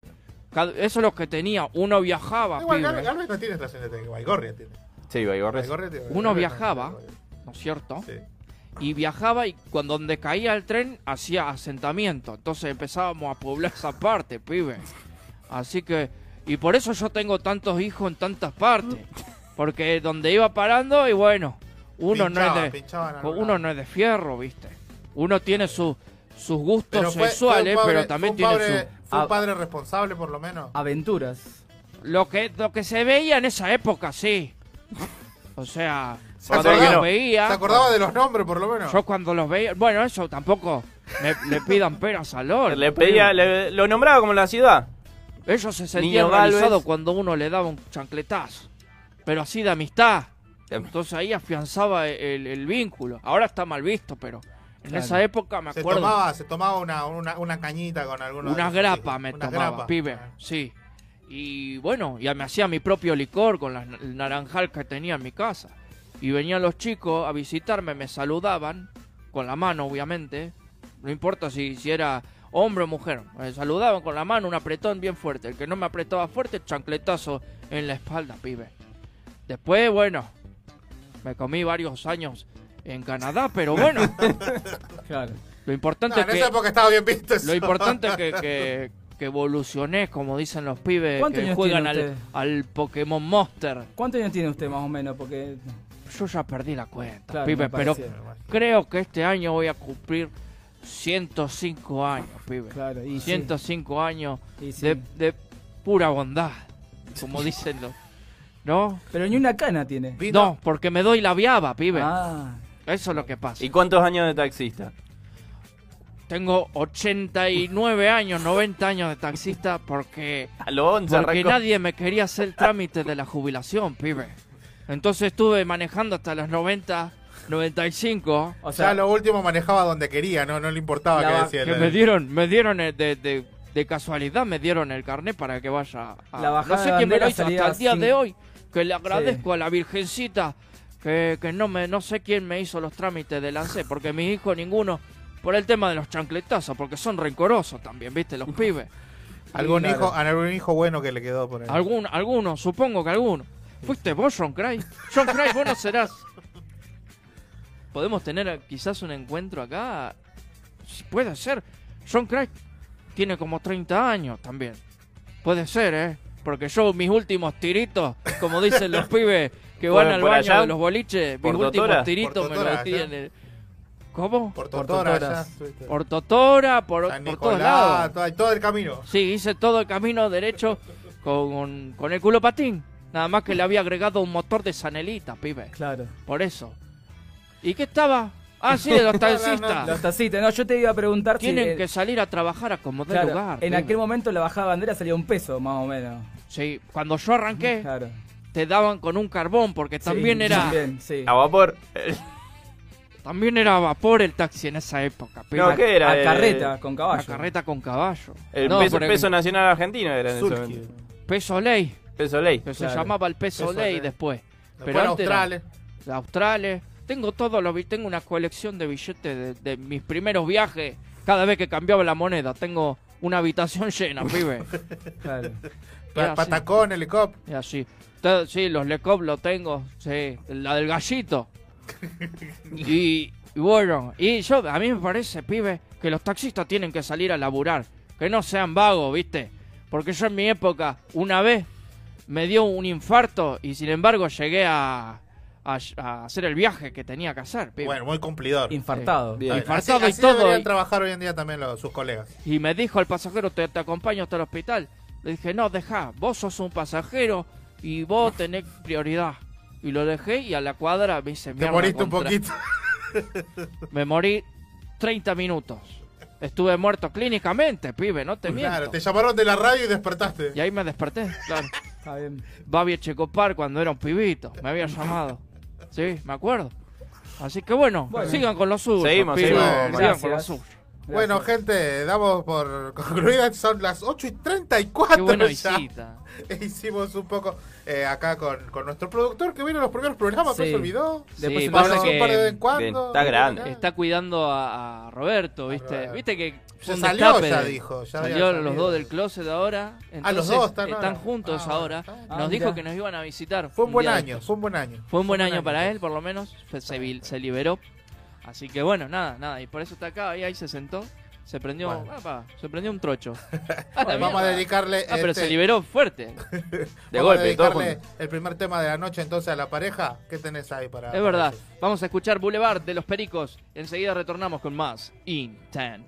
Cada- Eso es lo que tenía. Uno viajaba, Igual pibe. Galvez, Galvez no tiene estación de tren, Baigorria tiene. Sí. Baigorria tiene- Uno Galvez no viajaba. ¿no es cierto? Sí. Y viajaba y cuando donde caía el tren hacía asentamiento. Entonces empezábamos a poblar esa parte, pibe. Así que, y por eso yo tengo tantos hijos en tantas partes. Porque donde iba parando y bueno, uno no es de, uno no es de fierro, viste. Uno tiene su- sus gustos Pero fue- sexuales, fue un padre- pero también fue tiene su... Fue un padre responsable, por lo menos. Aventuras. Lo que, lo que se veía en esa época, sí. O sea, ¿Se cuando acordaba, los veía... ¿Se acordaba de los nombres, por lo menos? Yo cuando los veía, bueno, eso tampoco me- le pidan peras al oro. Le pedía, le- lo nombraba como la ciudad. Ellos se sentían Galvez. realizados cuando uno le daba un chancletazo. Pero así de amistad. Entonces ahí afianzaba el, el vínculo. Ahora está mal visto, pero en Claro. esa época me Se acuerdo. tomaba, se tomaba una, una, una cañita con algunos. Una grapa me Una tomaba, grapa. pibe. Sí. Y bueno, ya me hacía mi propio licor con la, el naranjal que tenía en mi casa. Y venían los chicos a visitarme, me saludaban, con la mano obviamente. No importa si, si era hombre o mujer. Me saludaban con la mano, un apretón bien fuerte. El que no me apretaba fuerte, chancletazo en la espalda, pibe. Después, bueno, me comí varios años en Canadá, pero bueno. (laughs) Claro. Lo importante No, es en que... esa época estaba bien visto eso. Lo importante es que, que, que evolucioné, como dicen los pibes ¿Cuántos que años juegan al, Pokémon Monster. ¿Cuántos años tiene usted más o menos? Porque. Yo ya perdí la cuenta, Claro, pibe, pero creo que este año voy a cumplir 105 años, pibe. Claro, y sí. 105 años Y sí. de, de pura bondad, como dicen los... ¿No? Pero ni una cana tiene. No, porque me doy la viaba, pibe. Ah. Eso es lo que pasa. ¿Y cuántos años de taxista? Tengo 89 años, 90 años de taxista porque... A los 11 Porque arrancó. nadie me quería hacer el trámite de la jubilación, pibe. Entonces estuve manejando hasta los 90, 95. O ya sea, lo último manejaba donde quería, no, no le importaba La qué decía. Que me dieron, me dieron el de, de, de casualidad, me dieron el carnet para que vaya a... La bajada no sé de quién me lo bandera hizo salía hasta el día sin- de hoy. Que le agradezco a la virgencita que, que no me no sé quién me hizo los trámites de ANSE, porque mis hijos ninguno, por el tema de los chancletazos, porque son rencorosos también, viste, los (laughs) pibes. algún, Claro. hijo, algún hijo bueno que le quedó por ahí. Algún, algunos, supongo que algunos. ¿Fuiste vos, John Cray? John Cray, vos no serás. ¿Podemos tener quizás un encuentro acá? Puede ser. John Cray tiene como 30 años también. Puede ser, ¿eh? Porque yo mis últimos tiritos, como dicen los (laughs) pibes que ¿Por- van al por baño allá? de los boliches, mis ¿Por últimos Totora? tiritos ¿Por me los allá? tienen. ¿Cómo? Por Totora. Por Totora, por, San por todos lados. todo, todo el camino. Sí, hice todo el camino derecho con, con el culo patín. Nada más que le había agregado un motor de Sanelita, pibe. claro. Por eso. ¿Y qué estaba? Ah, sí, de los taxistas. (laughs) no, no, Los taxistas. No, yo te iba a preguntar si... Tienen que salir a trabajar a como claro, lugar. en pibe. aquel momento la bajada de bandera salía un peso, más o menos. Sí, cuando yo arranqué, Claro. te daban con un carbón, porque también Sí, era... también, sí. A vapor. También era a vapor el taxi en esa época. No, ¿qué era? A Eh, carreta, con caballo. La carreta con caballo. El No, peso, nacional argentino era en ese momento. Peso ley. Peso ley. Que se llamaba el peso, Peso ley ley. después. Después Pero antes era- Australia. de Australia. Tengo todo lo tengo una colección de billetes de, de mis primeros viajes. Cada vez que cambiaba la moneda, tengo una habitación llena, pibe. (laughs) Claro. Pa-. Patacón, helicóptero. Y así. Sí, los Lecop lo tengo. Sí, la del gallito. (laughs) y, y bueno, y yo, a mí me parece, pibe, que los taxistas tienen que salir a laburar. Que no sean vagos, ¿viste? Porque yo en mi época, una vez, me dio un infarto y sin embargo llegué a, a, a hacer el viaje que tenía que hacer, pibe. Bueno, muy cumplidor. Infartado. Bien. Infartado así, y así todo, deberían y- trabajar hoy en día también los- sus colegas. Y me dijo el pasajero, te, te acompaño hasta el hospital. Le dije, no, deja, vos sos un pasajero y vos tenés prioridad. Y lo dejé y a la cuadra me hice Te mierda moriste un poquito. Me morí 30 minutos. Estuve muerto clínicamente, pibe, no te miento. Claro, te llamaron de la radio y despertaste. Y ahí me desperté, claro. (laughs) Está bien. Babi Checopar cuando era un pibito, me había llamado. Sí, me acuerdo. Así que bueno, Bueno. sigan con lo suyo. Seguimos, seguimos. Sigan Gracias. con lo Bueno, gente, damos por (laughs) concluidas. Son las 8 y 34 Qué buena ya. visita. (laughs) Hicimos un poco eh, acá con, con nuestro productor que vino en los primeros programas, pero se olvidó. Después Sí, se pasa un par de vez en cuando. Bien, está grande. está cuidando a, a Roberto, ¿viste? Roberto. ¿Viste que salió, ya de- dijo, ya salió los salido. dos del closet ahora. Entonces, los dos están ahora. juntos Ah, ahora. Ah, Nos dijo que nos iban a visitar. Fue un buen año, fue un buen año. Fue un buen año para él, por lo menos. Se, se liberó. Así que bueno, nada, nada. Y por eso está acá. Y ahí se sentó. Se prendió, Bueno. apa, se prendió un trocho. (laughs) Bueno, vamos a dedicarle. Ah, pero este- se liberó fuerte. (laughs) De vamos golpe, dedicarle el primer tema de la noche entonces a la pareja. ¿Qué tenés ahí para.? Es verdad. Vamos a escuchar Boulevard de los Pericos. Enseguida retornamos con más la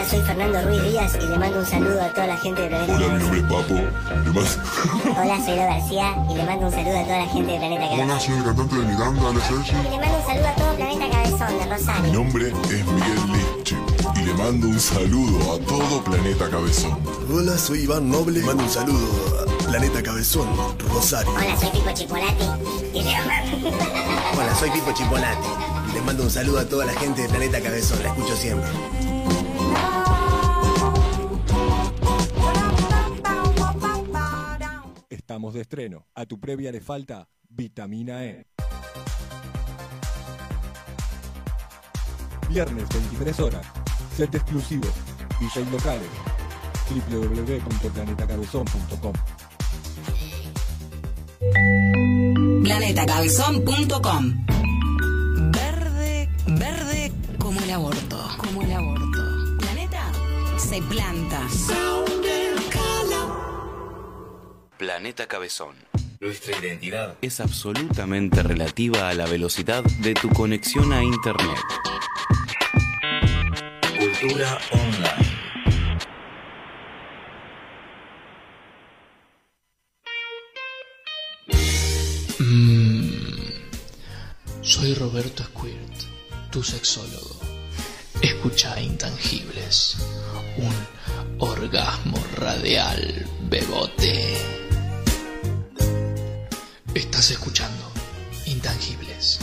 Hola, soy Fernando Ruiz Díaz y le mando un saludo a toda la gente de Planeta Hola, mi nombre es Papo. Le mando- Hola, soy Lo García y le mando un saludo a toda la gente de Planeta Cabezón. Hola, soy el cantante de Miranda, Ale Sergi. Y le mando un saludo a todo Planeta Cabezón de Mi Rosario. nombre es Miguel Lich y le mando un saludo a todo Planeta Cabezón. Hola, soy Iván Noble. Mando un saludo a Planeta Cabezón, Rosario. Hola, soy Pipo Chipolati y le (laughs) Hola, soy Pipo Chipolati. Y les mando un saludo a toda la gente de Planeta Cabezón. La escucho siempre. Estreno. A tu previa le falta vitamina E. Viernes 23 horas. Set exclusivo. DJ locales. www.planetacabezón.com Planetacabezón.com Verde, verde como el aborto. Como el aborto. Planeta se planta. Planeta Cabezón. Nuestra identidad Es absolutamente relativa a la velocidad de tu conexión a Internet. Cultura online. Mm. Soy Roberto Squirt, tu sexólogo. Escucha Intangibles, un orgasmo radial bebote. Estás escuchando Intangibles,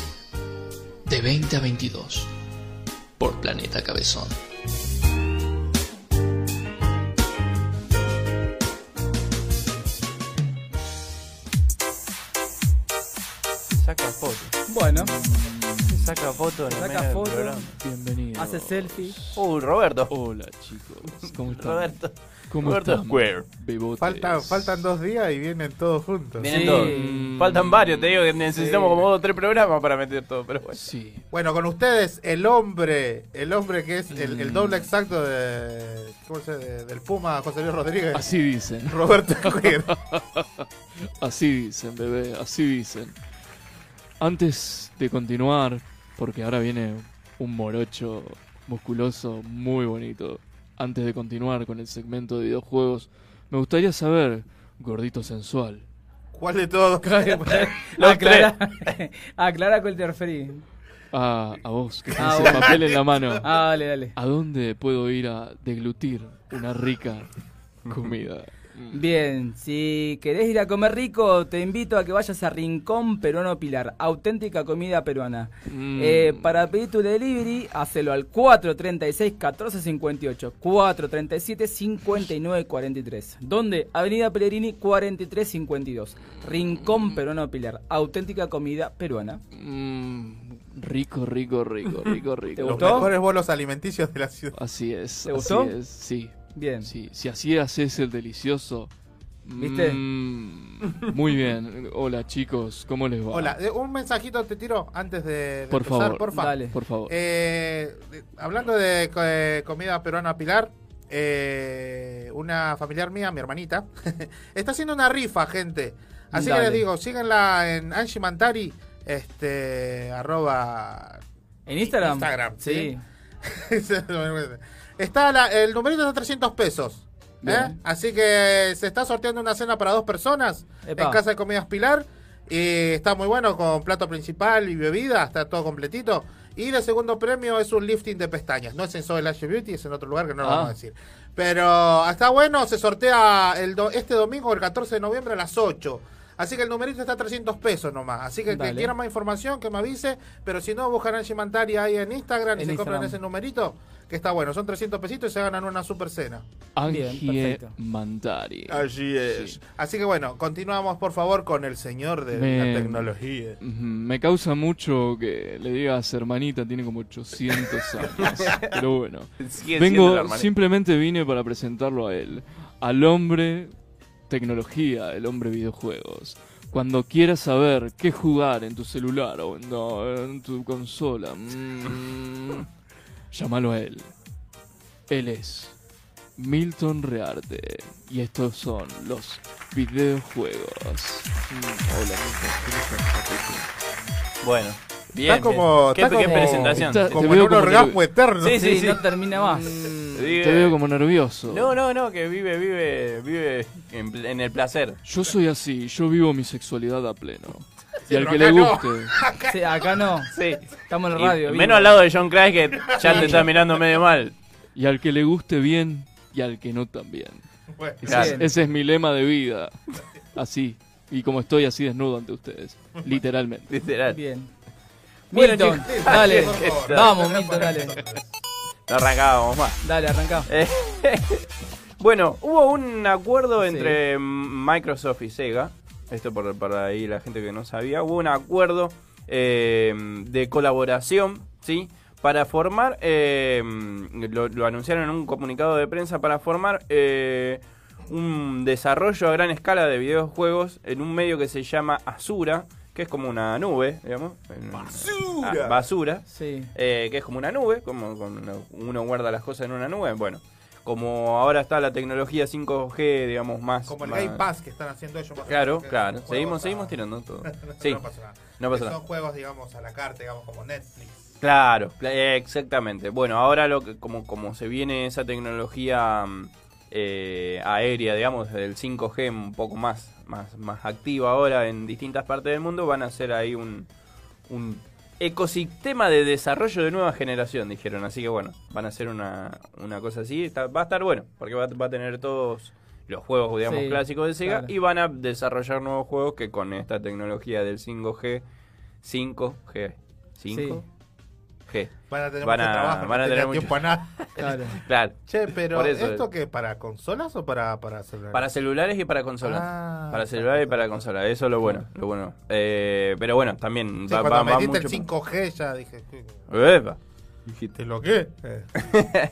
de 20 a 22, por Planeta Cabezón. Saca foto. Bueno. Saca foto en el Saca medio del foto. programa. Bienvenido. Hace selfie. Uy, Roberto. Hola, chicos. ¿Cómo (laughs) están? Roberto. ¿Cómo Roberto estamos? Square. Faltan, faltan dos días y vienen todos juntos. Vienen todos. Faltan varios, te digo que necesitamos Sí. como dos o tres programas para meter todo, pero bueno. Sí. Bueno, con ustedes, el hombre, el hombre que es el, el doble exacto de, ¿cómo se dice? del Puma José Luis Rodríguez. Así dicen. Roberto (laughs) Square. así dicen, bebé, así dicen. Antes de continuar, porque ahora viene un morocho musculoso muy bonito. Antes de continuar con el segmento de videojuegos, me gustaría saber, gordito sensual, ¿Cuál de todos? (laughs) (laughs) aclara, aclara a cuál te referí. a, a vos que Ah, tenés el bueno. papel en la mano. Ah, dale, dale. ¿A dónde puedo ir a deglutir una rica comida? Bien, si querés ir a comer rico, te invito a que vayas a Rincón Peruano Pilar, auténtica comida peruana. Mm. Eh, para pedir tu delivery, hacelo al 436-1458, 437-5943. ¿Dónde? Avenida Pellegrini 4352, Rincón Peruano Pilar, auténtica comida peruana. Mm, rico, rico, rico, rico, (laughs) rico. ¿Te Los gustó? mejores bolos alimenticios de la ciudad. Así es. ¿Te así gustó? es, sí. Bien. Sí, si así haces el delicioso. ¿Viste? mm, muy bien. (laughs) Hola chicos, ¿cómo les va? Hola, un mensajito te tiro antes de, de Por empezar, favor, porfa. Dale. Por favor. Eh, de- hablando de co- eh, comida peruana Pilar, eh, una familiar mía, mi hermanita, (laughs) está haciendo una rifa, gente. Así que les digo, síganla en Angie Mantari, este, arroba... ¿En Instagram? Instagram, sí. Sí. (laughs) está la- el numerito está a 300 pesos. ¿eh? Así que se está sorteando una cena para dos personas Epa. en Casa de Comidas Pilar. Y está muy bueno con plato principal y bebida, está todo completito. Y de segundo premio es un lifting de pestañas. No es en Soul Lash Beauty, es en otro lugar que no lo Ah. vamos a decir. Pero está bueno, se sortea el do- este domingo, el 14 de noviembre a las 8. Así que el numerito está a 300 pesos nomás. Así que el que Dale. quiera más información, que me avise. Pero si no, buscan Angie Mantari ahí en Instagram y En se compran ese numerito, que está bueno. Son 300 pesitos y se ganan una super cena. Angie perfecto. Mantari. Así es. Así que bueno, continuamos por favor con el señor de Me- la tecnología. Me causa mucho que le digas hermanita, tiene como 800 (laughs) años. Pero bueno. Vengo, simplemente vine para presentarlo a él. Al hombre tecnología, el hombre videojuegos. Cuando quieras saber qué jugar en tu celular o en, no, en tu consola, mm, (laughs) llámalo a él. Él es Milton Rearte y estos son los videojuegos. Mm, hola. Bueno, Bien, está como, qué- está qué como, presentación. Como, en un como orgasmo eterno. Sí, sí, sí. no termina más. Vive- Te veo como nervioso. No, no, no, que vive, vive, vive en, el placer. Yo soy así, yo vivo mi sexualidad a pleno. Y al que le no. guste. Sí, acá no. Sí. Estamos en la radio. vivo. menos al lado de John Christ que ya te está mirando medio mal. Y al que le guste bien y al que no también. Bueno. ese, Claro. es, ese es mi lema de vida. Así. Y como estoy así desnudo ante ustedes. (laughs) Literalmente. Literal. Bien. Milton, (laughs) dale. (laughs) Vamos, Milton, dale. No arrancábamos más. Dale, arrancá. Eh, (laughs) bueno, hubo un acuerdo Sí. entre Microsoft y Sega. Esto por, para ahí la gente que no sabía. Hubo un acuerdo eh, de colaboración, ¿sí? Para formar, eh, lo, lo anunciaron en un comunicado de prensa, para formar eh, un desarrollo a gran escala de videojuegos en un medio que se llama Azura, que es como una nube, digamos. Basura. Ah, basura. Sí. Eh, que es como una nube, como cuando uno guarda las cosas en una nube. Bueno, como ahora está la tecnología 5G, digamos, más. Como el más- Game Pass que están haciendo ellos. más Claro, claro. Seguimos, a- seguimos tirando todo. (laughs) no, Sí, no pasa nada. no pasa nada. Son juegos, digamos, a la carta, digamos, como Netflix. Claro, cla- exactamente. Bueno, ahora lo que, como, como se viene esa tecnología mm, eh, aérea, digamos, del 5G un poco más, más, más activa ahora en distintas partes del mundo, van a hacer ahí un, un ecosistema de desarrollo de nueva generación, dijeron. Así que bueno, van a hacer una, una cosa así. Está- va a estar bueno, porque va, va a tener todos los juegos, digamos, Sí, clásicos de Sega claro. y van a desarrollar nuevos juegos que con esta tecnología del 5G, 5G, 5G. Van a tener Van mucho a- trabajo, no van a tener tener mucho- tiempo a nada. (laughs) Claro. (laughs) Claro. Che, pero ¿esto qué? ¿Para consolas o para, para celulares? Para celulares y para consolas. Ah, para celulares y para consolas. Eso es lo bueno. Lo bueno. Eh, pero bueno, también Sí, va, cuando va- va metiste el mucho- 5G ya dije... Epa. ¿Dijiste lo qué? Eh.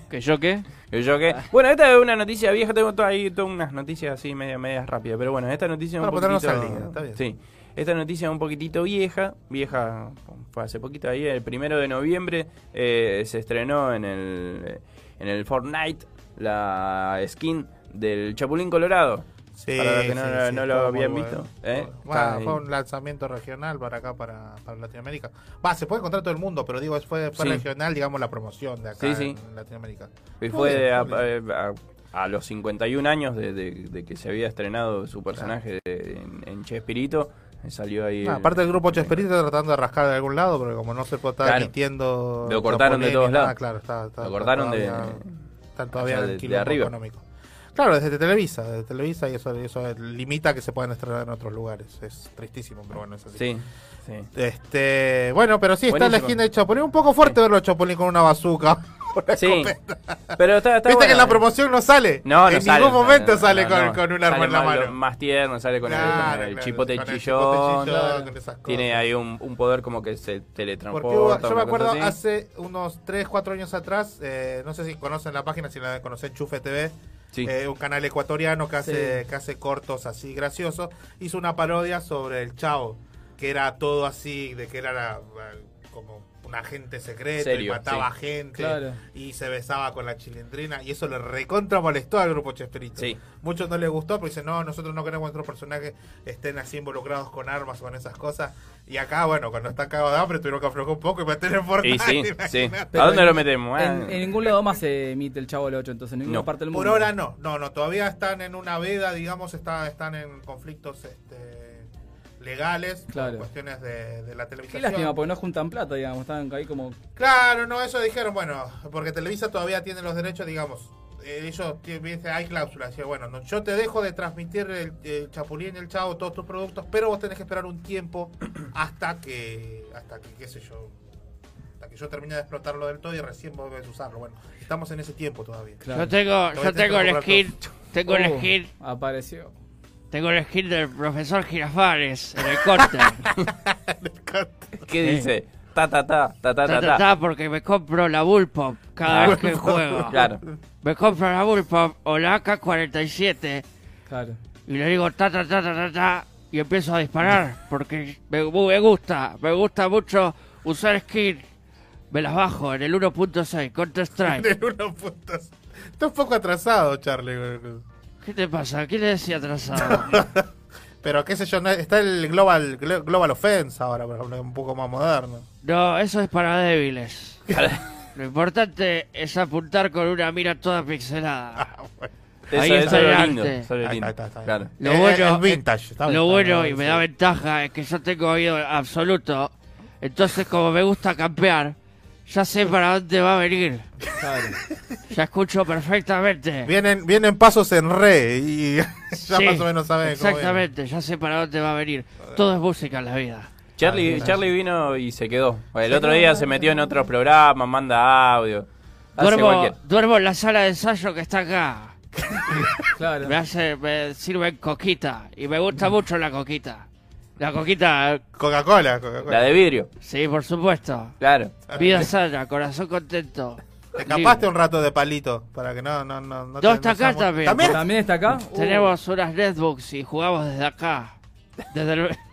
(laughs) ¿Que yo qué? Que yo qué. Bueno, esta es una noticia vieja. Tengo todo ahí todas unas noticias así media, medias rápidas. Pero bueno, esta noticia es un Para ponernos poquitito... al día, está bien. Sí. Esta noticia es un poquitito vieja. Vieja, fue hace poquito ahí. El primero de noviembre eh, se estrenó en el, en el Fortnite la skin del Chapulín Colorado. Sí, Para los que no, sí, no sí, lo estuvo muy habían bueno. visto. ¿eh? Bueno, fue un lanzamiento regional para acá, para, para Latinoamérica. Va, se puede encontrar todo el mundo, pero digo, fue, fue regional, digamos, la promoción de acá Sí, sí. en Latinoamérica. Y fue bien, a, a- a los 51 años de, de- de que se había estrenado su personaje de- en, en Chespirito. Salió ahí. Ah, el- aparte del grupo Chespirito está tratando de rascar de algún lado, porque como no se puede estar Claro. emitiendo... Lo cortaron de todos nada, lados. claro, está, está- Lo está cortaron de- todavía- Están todavía en de- el de arriba. económico. Claro, desde Televisa, desde Televisa y eso, eso limita que se puedan estrenar en otros lugares. Es tristísimo, pero bueno, es así. Sí, sí. Este, bueno, pero sí, está la Buenísimo. esquina de Chapulín. Un poco fuerte verlo a Chapulín con una bazooka. (laughs) Una Sí. escopeta. Pero está, está Viste que en la promoción no sale. No, no En sale, ningún momento no, sale no, con, con un arma Sale en la mano. Más tierno, sale con el- con el, claro, chipote con el chillón. chipote Tiene ahí un, un poder como que se teletransporta. Porque yo me acuerdo hace unos 3, 4 años atrás, eh, no sé si conocen la página, si la conocen Chufe TV, Sí. eh, un canal ecuatoriano que hace, Sí. que hace cortos así graciosos, hizo una parodia sobre el Chavo, que era todo así, de que era la- como agente secreto Serio, y mataba sí. gente Claro. y se besaba con la chilindrina y eso le recontra molestó al grupo Chespirito. Sí. Muchos no les gustó porque dicen, no, nosotros no queremos que nuestros personajes estén así involucrados con armas o con esas cosas. Y acá, bueno, cuando están cagados de hambre tuvieron que aflojar un poco y meter en Fortnite. Y sí, sí. ¿A dónde en- lo metemos? En, en ningún lado más se emite el Chavo del 8, entonces en ninguna No. parte del Por mundo. ahora no, no, no, todavía están en una veda, digamos, está, están en conflictos este, legales, Claro. cuestiones de, de la Qué televisión. lástima, porque no juntan plata, digamos. Están ahí como. Claro, no, eso dijeron, bueno, porque Televisa todavía tiene los derechos, digamos. eh, Ellos tienen, viste, hay cláusulas. decía, Bueno, no, yo te dejo de transmitir el, el Chapulín, el Chavo, todos tus productos, pero vos tenés que esperar un tiempo (clears throat) hasta que, hasta que, qué sé yo, hasta que yo termine de explotarlo del todo y recién vos ves usarlo. Bueno, estamos en ese tiempo todavía. Yo tengo, Todavía yo tengo el skin, tengo el Oh, skin, Apareció. Tengo el skin del profesor Girafares en el corte. ¿Qué dice? Ta, ta, ta, ta, ta, Ta, ta, ta, porque me compro la Bullpop cada Ah, vez que juego. Claro. Me compro la Bullpop o la AK-47 Claro. y le digo ta, ta, ta, ta, ta, ta, y empiezo a disparar porque me, me gusta, me gusta mucho usar skin. Me las bajo en el 1.6, Counter Strike. De unos puntos. Está un poco atrasado, Charlie. ¿Qué te pasa? ¿Qué le decía atrasado? (laughs) Pero qué sé yo, no- está el Global Glo- Global Offense ahora, por ejemplo, un poco más moderno. No, eso es para débiles. Lo importante es apuntar con una mira toda pixelada. Eso- Ahí eso está es el lo lindo, arte. eso es lo Ahí lindo. está, está, está. Claro. Lo Eh, bueno, es vintage, está bien, lo bueno y me da ventaja es que yo tengo oído absoluto. Entonces, como me gusta campear, ya sé para dónde va a venir. Ya escucho perfectamente. Vienen, vienen pasos en re y (laughs) ya Sí, más o menos saben cómo. Exactamente, ya sé para dónde va a venir. Todo es música en la vida. Charlie, Charlie vino y se quedó. El otro día se metió en otros programas, manda audio. Duermo, duermo en la sala de ensayo que está acá. (laughs) Claro. Me hace, me sirven coquita. Y me gusta mucho la coquita. La coquita. Coca-Cola, Coca-Cola. La de vidrio. Sí, por supuesto. Claro. Vida sana, corazón contento. Te escapaste un rato de palito para que no no no no Todo te- está no acá también. ¿También? ¿También está acá? Uh. (laughs) Tenemos unas netbooks y jugamos desde acá. Desde el... (laughs)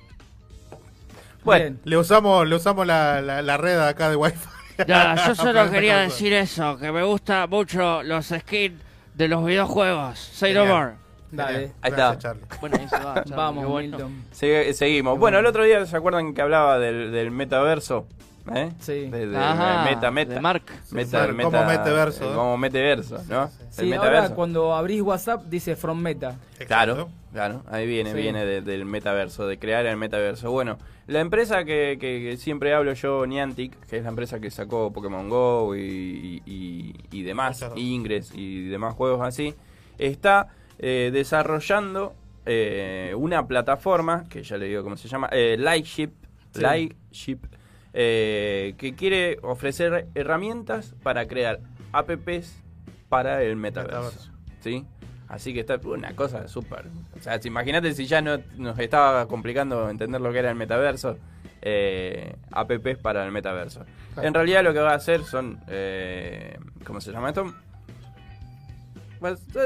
Bueno, Le usamos le usamos la, la, la red acá de Wi-Fi. (laughs) Nada, yo solo quería decir eso, que me gustan mucho los skins de los videojuegos. Say no more. Dale. Ahí Gracias, está. Charlie. Bueno, ahí se va, (laughs) Vamos. Milton. Se- seguimos. Bueno, el otro día se acuerdan que hablaba del, del metaverso. ¿Eh? Sí. De, de- Ajá, meta, meta. de Mark. Meta, Sí, meta- como metaverso, eh, ¿eh? Como metaverso, ¿no? Sí, el ahora metaverso. cuando abrís WhatsApp dice From Meta. Claro, claro, ahí viene, Sí. viene de- del metaverso, de crear el metaverso. Bueno, la empresa que, que- que siempre hablo yo, Niantic, que es la empresa que sacó Pokémon Go y, y- y demás, Muchas- Ingress y demás juegos así, está eh, desarrollando eh, una plataforma, que ya le digo cómo se llama, eh, Lightship, Sí. Lightship, eh, que quiere ofrecer herramientas para crear apps para el metaverso. Metaverso. ¿Sí? Así que está una cosa súper. O sea, si- imagínate si ya no nos estaba complicando entender lo que era el metaverso. Eh, apps para el metaverso. Claro. En realidad lo que va a hacer son. Eh, ¿Cómo se llama esto?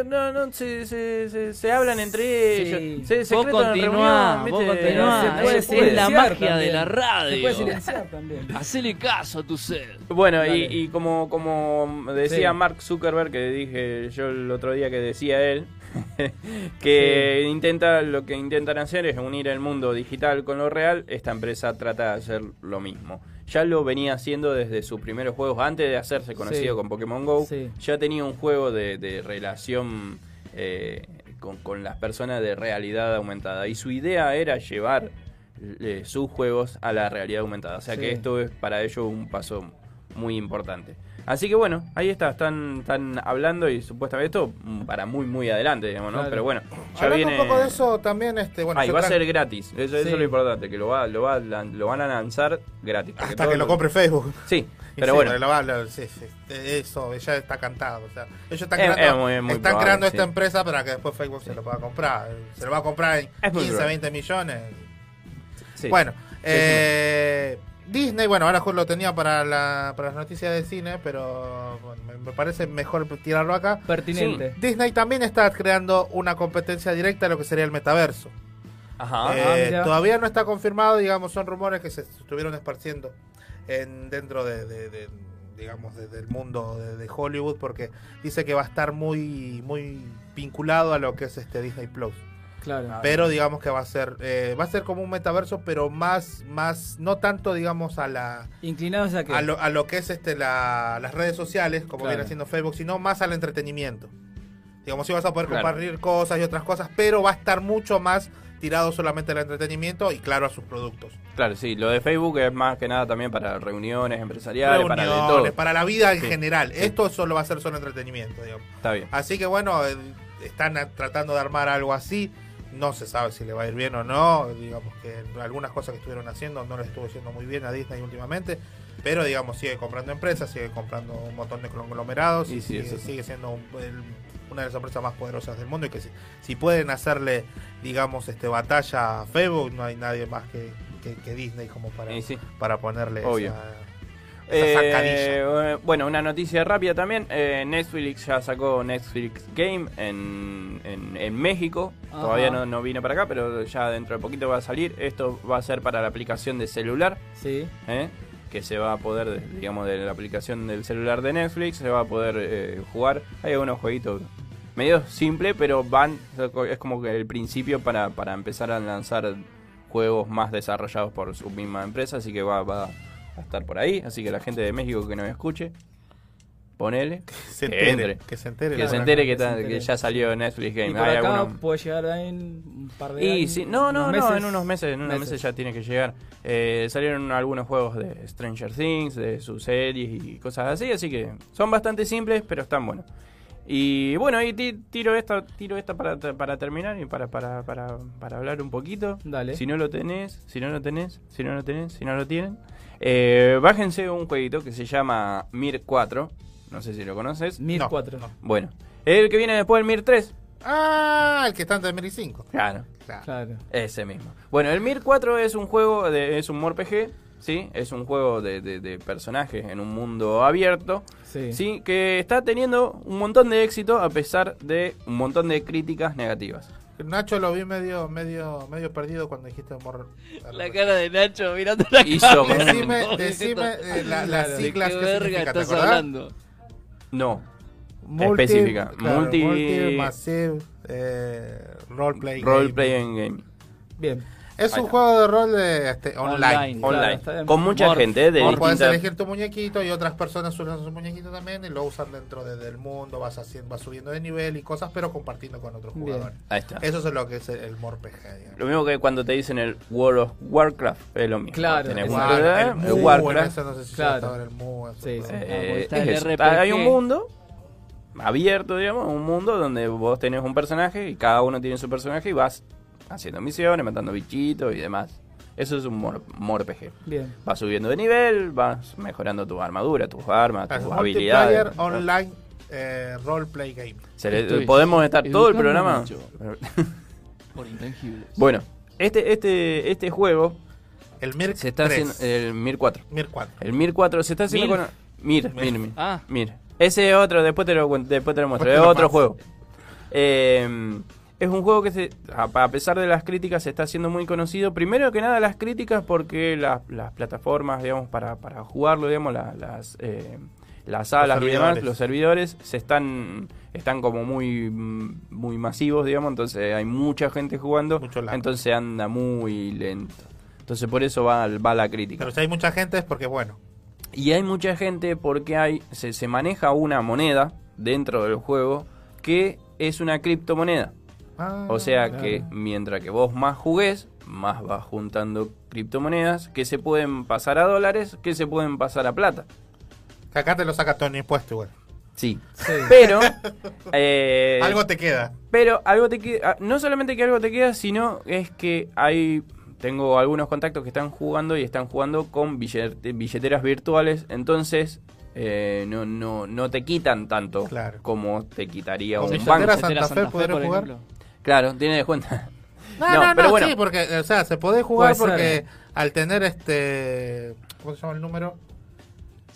No, no, se, se, se, se hablan entre ellos. Se, Vos puede Es- la magia también. de la radio. Se puede silenciar también. Hacele caso a tu sed. Bueno, y, y como, como decía Sí. Mark Zuckerberg, que dije yo el otro día que decía él, (laughs) que intenta lo que intentan hacer es unir el mundo digital con lo real, esta empresa trata de hacer lo mismo. Ya lo venía haciendo desde sus primeros juegos, antes de hacerse conocido Sí. con Pokémon Go, Sí. ya tenía un juego de, de relación eh, con, con las personas de realidad aumentada. Y su idea era llevar eh, sus juegos a la realidad aumentada. O sea Sí. que esto es para ellos un paso muy importante. Así que bueno, ahí está, están, están hablando y supuestamente esto para muy muy adelante, digamos, ¿no? Claro. Pero bueno, ya Hablando viene... un poco de eso también este bueno, Ah, y va a ser gratis, eso, es lo importante, que lo, va, lo, va, lo van a lanzar gratis. hasta que lo compre Facebook. Sí, (laughs) pero sí, bueno. lo va- lo- sí, sí, eso ya está cantado. O sea, ellos están Es- creando, es muy- muy están probable, creando sí. esta empresa para que después Facebook se lo pueda comprar. Se lo va a comprar en Es muy 15, probable. 20 millones. Sí. Bueno, Sí, eh, Disney, bueno, ahora lo tenía para, la, para las noticias de cine, pero bueno, me, me parece mejor tirarlo acá. Pertinente. Disney también está creando una competencia directa a lo que sería el metaverso. Ajá. Eh, Ah, todavía no está confirmado, digamos, son rumores que se estuvieron esparciendo en, dentro de, de- de, digamos, de- del mundo de, de Hollywood, porque dice que va a estar muy, muy vinculado a lo que es este Disney Plus. Claro. Pero digamos que va a ser, eh, va a ser como un metaverso, pero más, más, no tanto, digamos, a la, Inclinados a que. a lo, a lo que es este la, las redes sociales, como Claro. viene haciendo Facebook, sino más al entretenimiento. Digamos, sí vas a poder Claro. compartir cosas y otras cosas, pero va a estar mucho más tirado solamente al entretenimiento y claro a sus productos. Claro, sí, lo de Facebook es más que nada también para reuniones empresariales, para de todo. para la vida en Sí. general. Sí. Esto solo va a ser solo entretenimiento, digamos. Está bien. Así que bueno, eh, están tratando de armar algo así. No se sabe si le va a ir bien o no. Digamos que algunas cosas que estuvieron haciendo no les estuvo yendo muy bien a Disney últimamente. Pero digamos, sigue comprando empresas, sigue comprando un montón de conglomerados Y y, sí, sigue, siendo un- el- una de las empresas más poderosas del mundo. Y que si, si pueden hacerle, digamos, este batalla a Facebook, no hay nadie más que, que- que Disney como para, sí. para ponerle Obvio. esa. Eh, bueno, una noticia rápida también. eh, Netflix ya sacó Netflix Game en, en, en México. Ajá. Todavía no, no vino para acá, pero ya dentro de poquito va a salir. Esto va a ser para la aplicación de celular. Sí. ¿eh? Que se va a poder, de- digamos, de la aplicación del celular de Netflix, se va a poder eh, jugar. Hay algunos jueguitos medio simple, pero van, es como que el principio para, para empezar a lanzar juegos más desarrollados por su misma empresa, así que va, va a estar por ahí, así que la gente de México que nos escuche, ponele, se que entere, entre, que se entere que se entere que, que se entere. que ya salió Netflix Game. Y por Hay acá algunos- puede llegar ahí en un par de y años, sí, no, no, no, en unos meses, en unos meses, ya tiene que llegar. Eh, salieron algunos juegos de Stranger Things, de sus series y cosas así, así que son bastante simples, pero están buenos. Y bueno, ahí ti- tiro esta, tiro esta para, para terminar y para, para, para, para hablar un poquito. Dale. Si no lo tenés, si no lo tenés, si no lo tenés, si no lo tienen. Eh, bájense un jueguito que se llama Mir 4. No sé si lo conoces. Mir No, 4. Bueno, es el que viene después del Mir 3. Ah, el que está en 2005. Claro. Claro. Ese mismo. Bueno, el Mir 4 es un juego, de, es un RPG, ¿sí? Es un juego de, de- de personajes en un mundo abierto, Sí. Que está teniendo un montón de éxito a pesar de un montón de críticas negativas. Nacho lo vi medio, medio, medio perdido cuando dijiste amor. La cara de Nacho mirando la Hizo cámara. Decime, decime eh, la- las ¿de siglas qué que verga significa, ¿te estás acordás? hablando? No. Multi- específica. claro, multi, multi, massive, eh, roleplay role game. playing game. Bien. Es un juego de rol de, este, online. Online. Con mucha gente, de Vos Puedes elegir tu muñequito y otras personas usan su muñequito también y lo usan dentro de- del mundo, vas haciendo, vas subiendo de nivel y cosas, pero compartiendo con otros Bien. jugadores. Ahí está. Eso es lo que es el, el. Lo mismo que cuando te dicen el World of Warcraft, es lo mismo. Claro, Tenés el un- War- el el Mu, Warcraft. no sé si Claro. el Mu, Sí, Eh, es el. RPG. Hay un mundo abierto, digamos, un mundo donde vos tenés un personaje y cada uno tiene su personaje y vas haciendo misiones, matando bichitos y demás. Eso es un mor MORPG. Bien. Vas subiendo de nivel, vas mejorando tu armadura, tus armas, Es tus un habilidades. multiplayer online eh, roleplay game. Se le- podemos estar todo el programa. (laughs) Por intangibles. Bueno, este, este, este juego. El Mir se está 3. haciendo. El Mir 4. Mir 4. El Mir 4 se está haciendo Mir. con. Mir, Mir. Mir, Mir. Ah. Mir. Ese es otro, después te lo, después te lo muestro. Después Es te lo otro paso. juego. Eh, es un juego que se, a, pesar de las críticas se está haciendo muy conocido. Primero que nada las críticas porque las, las plataformas, digamos, para, para jugarlo, digamos, la- las, eh, las salas y demás, servidores. los servidores se están están como muy muy masivos, digamos, entonces hay mucha gente jugando, entonces anda muy lento. Entonces por eso va, va la crítica. Pero si hay mucha gente es porque, bueno, Y hay mucha gente porque hay se, se maneja una moneda dentro del juego que es una criptomoneda. Ah, o sea claro. que mientras que vos más jugués, más vas juntando criptomonedas que se pueden pasar a dólares, que se pueden pasar a plata. que acá te lo saca todo el impuesto igual. Sí. Pero (laughs) eh, Algo te queda. Pero algo te queda, no solamente que algo te queda, sino es que hay tengo algunos contactos que están jugando y están jugando con billete- billeteras virtuales, entonces eh, no, no, no te quitan tanto Claro. como te quitaría ¿Con un billetera banco. Santa Fe podré jugar? Claro, tiene descuento. No, no, no, pero bueno. sí, porque, o sea, se puede jugar Puede porque ser. al tener este. ¿Cómo se llama el número?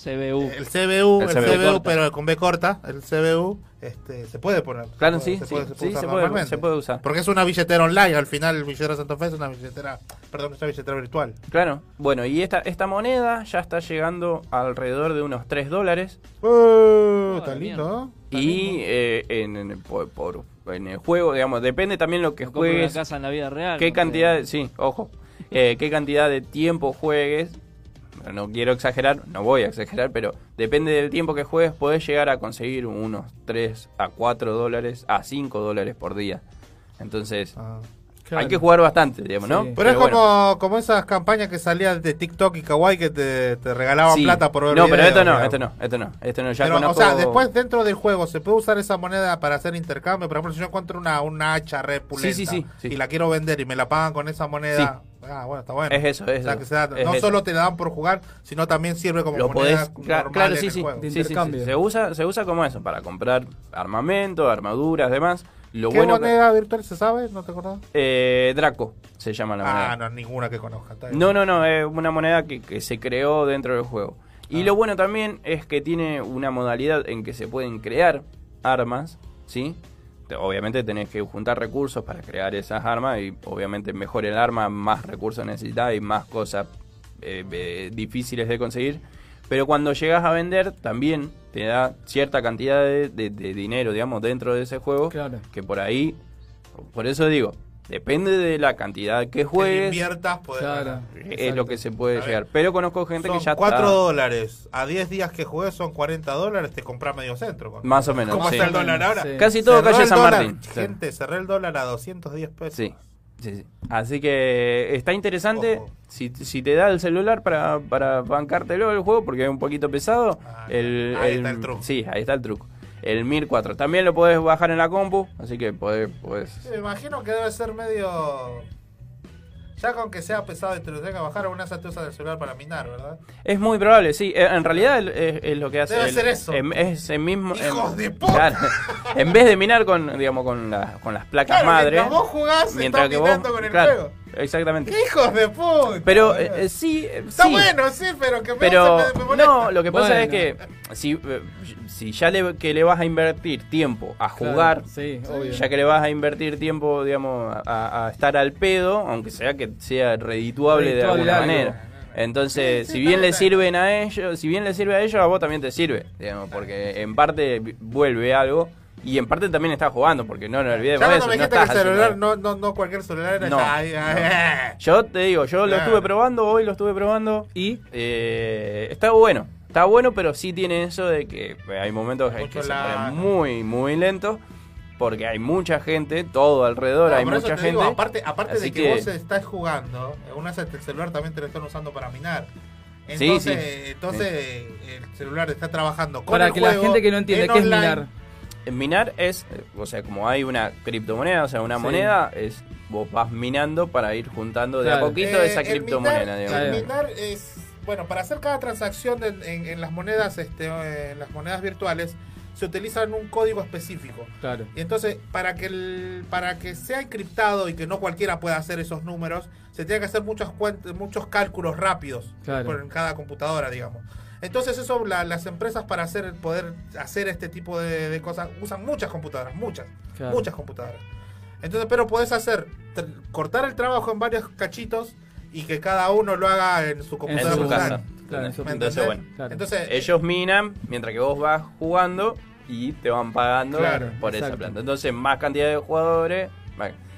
CBU. El CBU, El el, CBU pero con B corta, el CBU, este, se puede poner. se Claro, puede- sí, sí, sí, se puede- normalmente. se puede usar. Porque es una billetera online, al final el billetera Santa Fe es una billetera, perdón, es una billetera virtual. Claro, bueno, y esta, esta moneda ya está llegando alrededor de unos 3 dólares. Uh, está lindo, ¿no? Y eh, en, en- por, por- en el juego, digamos, depende también lo que juegues. casa en la vida real. ¿Qué no cantidad, de- sí, ojo, eh, qué cantidad de tiempo juegues? No quiero exagerar, no voy a exagerar, pero depende del tiempo que juegues, podés llegar a conseguir unos 3 a 4 dólares, a 5 dólares por día. Entonces, Claro. hay que jugar bastante, digamos, ¿no? Pero, es bueno. como, como esas campañas que salían de TikTok y Kawaii que te, te regalaban Sí. plata por ver No, pero videos, esto no, digamos. esto no, esto no, esto no, ya Pero, conozco... O sea, después dentro del juego, ¿se puede usar esa moneda para hacer intercambio? Por ejemplo, si yo encuentro una, una hacha repulenta Sí, sí, sí, sí. y la quiero vender y me la pagan con esa moneda. Ah, bueno, está bueno. Es eso, es O sea, eso, que se da- es no eso. solo te la dan por jugar, sino también sirve como lo moneda podés normal claro en sí el sí, juego. sí, sí, sí. se usa se usa como eso para comprar armamento armaduras demás lo ¿Qué bueno que- moneda virtual se sabe? ¿No te acordás? eh, Draco se llama la moneda Ah, no, ninguna que conozca. no no no es una moneda que, que se creó dentro del juego Ah. y lo bueno también es que tiene una modalidad en que se pueden crear armas sí Te- Obviamente tenés que juntar recursos para crear esas armas y obviamente mejor el arma, más recursos necesitas y más cosas eh, eh, difíciles de conseguir. Pero cuando llegas a vender, también te da cierta cantidad de, de- de dinero, digamos, dentro de ese juego. Claro. Que por ahí, por eso digo, depende de la cantidad que Que juegues. inviertas, podés ganar. Es lo que se puede llegar. Pero conozco gente Son que ya 4 está. dólares. A 10 días que juegues son 40 dólares, te compras medio centro. con- Más o menos, ¿Cómo sí. está el dólar ahora? Sí. Casi todo Cerró calle San dólar, Martín. Gente, cerré el dólar a 210 pesos. Sí, sí, sí. Así que está interesante. Si, si te da el celular para, para bancártelo el juego, porque es un poquito pesado. el, Ah, ahí está el truco. Sí, ahí está el truco. El Mir 4. También lo podés bajar en la compu, así que podés. podés me imagino que debe ser medio. Ya con que sea pesado y te lo tenga que bajar, alguna vez te usas el celular para minar, ¿verdad? Es muy probable, sí. Eh, En realidad es, es lo que hace. Debe el- ser eso. Es el mismo. ¡Hijos em- de puta! claro. en vez de minar con, digamos, con, la- con las placas Claro, madre. mientras vos jugás, mientras estás que vos- con el claro, juego. Exactamente. ¡Hijos de puta! Pero eh, eh, sí, eh, Está sí. bueno, sí, pero que me Pero me- me molesta. no, lo que pasa Bueno. es que si, si ya le, que le vas a invertir tiempo a Claro, jugar, sí, obvio. ya que le vas a invertir tiempo, digamos, a, a estar al pedo, aunque sea que sea redituable, de alguna algo. manera. Entonces, si bien le sirven a ellos, si bien le sirve a ellos, a vos también te sirve, digamos, porque en parte vuelve algo y en parte también estás jugando, porque no nos olvidemos Ya eso, me no dijiste que el celular, no, no, no cualquier celular era No, yo te digo, yo lo estuve probando, hoy lo estuve probando. Y está bueno. Está bueno, pero sí tiene eso de que hay momentos en Mucho que se lag. pone muy, muy lento. Porque hay mucha gente, todo alrededor No, hay por eso mucha te gente. digo, aparte aparte Así de que, vos estás jugando, una vez el celular también te lo están usando para minar. Sí, Entonces, sí. entonces el celular está trabajando con Para el que la gente que no entiende, en ¿qué es minar? Minar es, o sea, como hay una criptomoneda, o sea, una Sí. moneda, es vos vas minando para ir juntando de a poquito Eh, esa el criptomoneda. minar- digamos. El minar es, bueno, para hacer cada transacción en, en- en las monedas, este, en las monedas virtuales, se utilizan un código específico. Claro. Y entonces, para que el, para que sea encriptado y que no cualquiera pueda hacer esos números, se tiene que hacer muchos muchos cálculos rápidos Claro. por en cada computadora, digamos. Entonces eso la- las empresas para hacer poder hacer este tipo de, de cosas usan muchas computadoras, muchas, Claro. muchas computadoras. Entonces, pero podés hacer cortar el trabajo en varios cachitos y que cada uno lo haga en su En computadora su personal. casa. Claro, en su- ¿Me Entonces, bueno, Claro. Entonces, ellos minan mientras que vos vas jugando y te van pagando Claro, por esa plata. Entonces, más cantidad de jugadores.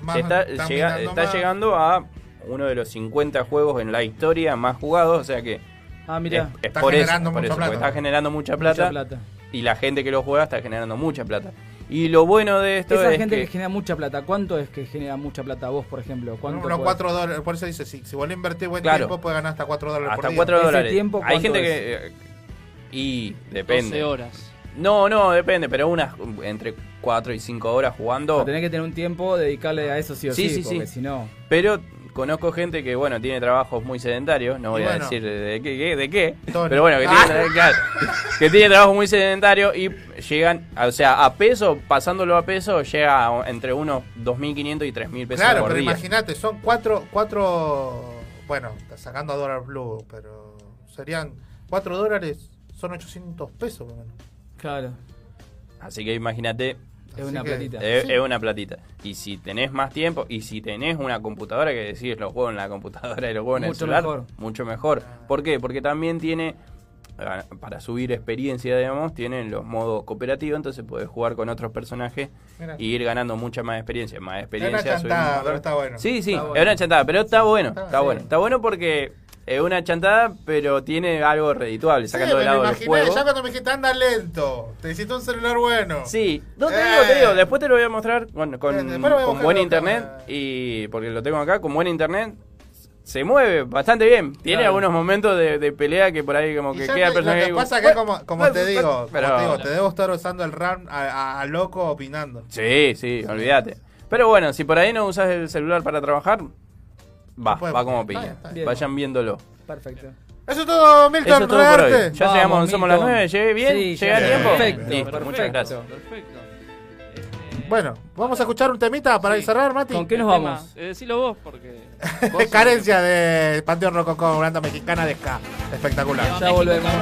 Más- está, llega- está llegando a uno de los 50 juegos en la historia más jugados. O sea que Ah, mira. es, es Está por eso, generando por mucha eso, plata. está generando mucha Mucha plata, plata. y la gente que lo juega está generando mucha plata. Y lo bueno de esto Esa es gente que... que, genera mucha plata, ¿cuánto es que genera mucha plata vos, por ejemplo? ¿Cuánto unos podés- 4 dólares, por eso dice, si, si vos le invertís buen Claro. tiempo, puedes ganar hasta 4 dólares por hasta día. 4 ¿Ese dólares. tiempo Hay gente es? que y depende. 12 horas. No, no, depende, pero unas entre 4 y 5 horas jugando. Tenés que tener un tiempo dedicarle a eso sí o sí, Sí, sí, porque sí. si no... Pero conozco gente que, bueno, tiene trabajos muy sedentarios, no voy a decir de qué, qué- de qué, Tony. pero bueno, que tiene, que tiene trabajos muy sedentarios y llegan, o sea, a peso, pasándolo a peso, llega a entre unos 2.500 y 3.000 pesos Claro, por pero día. imagínate, son 4, cuatro, bueno, está sacando a dólar blue, pero serían 4 dólares, son 800 pesos. o menos. Claro, Así que imagínate, es una que- platita. es, Sí. es una platita. Y si tenés más tiempo, y si tenés una computadora que decís, lo juego en la computadora y lo juego en el celular, mejor. mucho mejor. ¿Por qué? Porque también tiene, ah, para subir experiencia, digamos, tienen los modos cooperativos, entonces podés jugar con otros personajes Mira. y ir ganando mucha más experiencia. Más experiencia. Es una chantada, pero está bueno. Sí, sí, Está es bueno. una chantada, pero está bueno, Está está, bueno. sí. Está bueno porque es una chantada, pero tiene algo redituable, sacando de lado el juego. ya cuando me dijiste anda lento, te necesito un celular bueno. Sí, no te Eh. digo, te digo, después te lo voy a mostrar con, a con buen internet y porque lo tengo acá, con buen internet se mueve bastante bien. Tiene Claro. algunos momentos de, de pelea que por ahí como que queda el lo personaje que pasa que como, como te digo, como Pero- te digo, te debo estar usando el RAM a, a- a loco opinando. Sí, sí, olvídate. Pero bueno, si por ahí no usas el celular para trabajar, va, va como está bien, piña. está bien. Vayan viéndolo. Perfecto. Eso es todo, Milton, Eso es todo por hoy. Rearte. Ya Vamos, llegamos, somos las Milton. 9, llegué bien, Sí, llegué a tiempo. perfecto, Listo, perfecto. muchas gracias. Perfecto. Bueno, vamos a escuchar un temita para Sí. cerrar, Mati. ¿Con qué nos Tema, vamos? eh, decilo vos, porque. vos (laughs) Carencia de Panteón Rococó, banda mexicana de ska. Espectacular. Ya volvemos.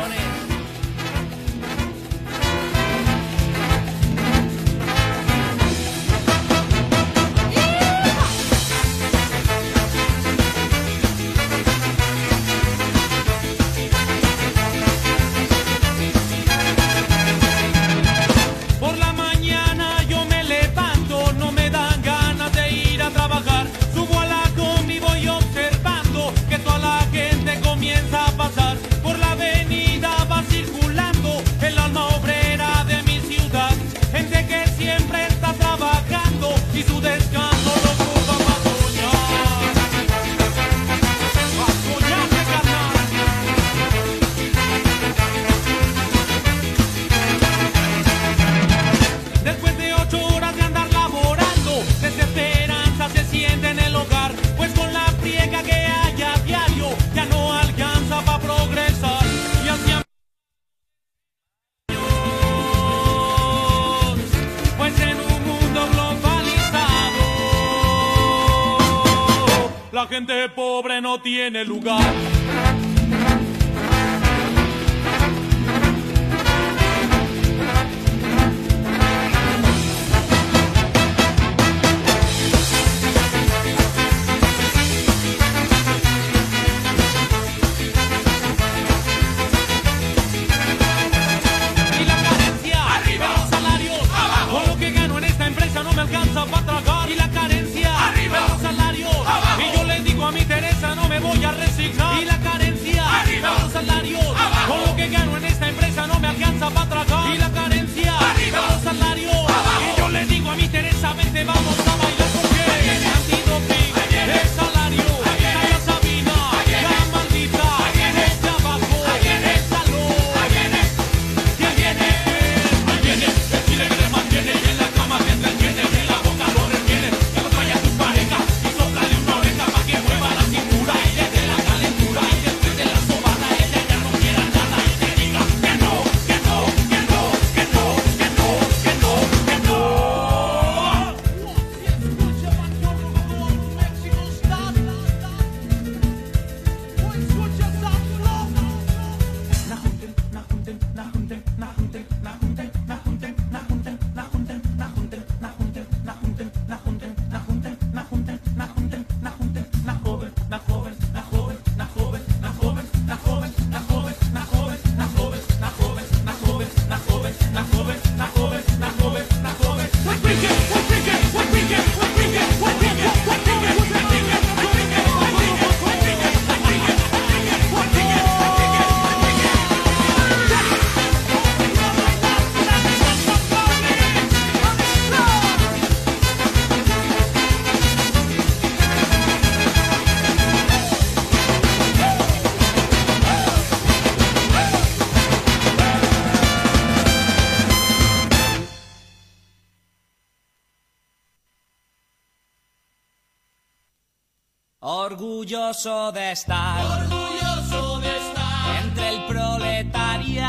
Orgulloso de estar, orgulloso de estar entre el proletariado.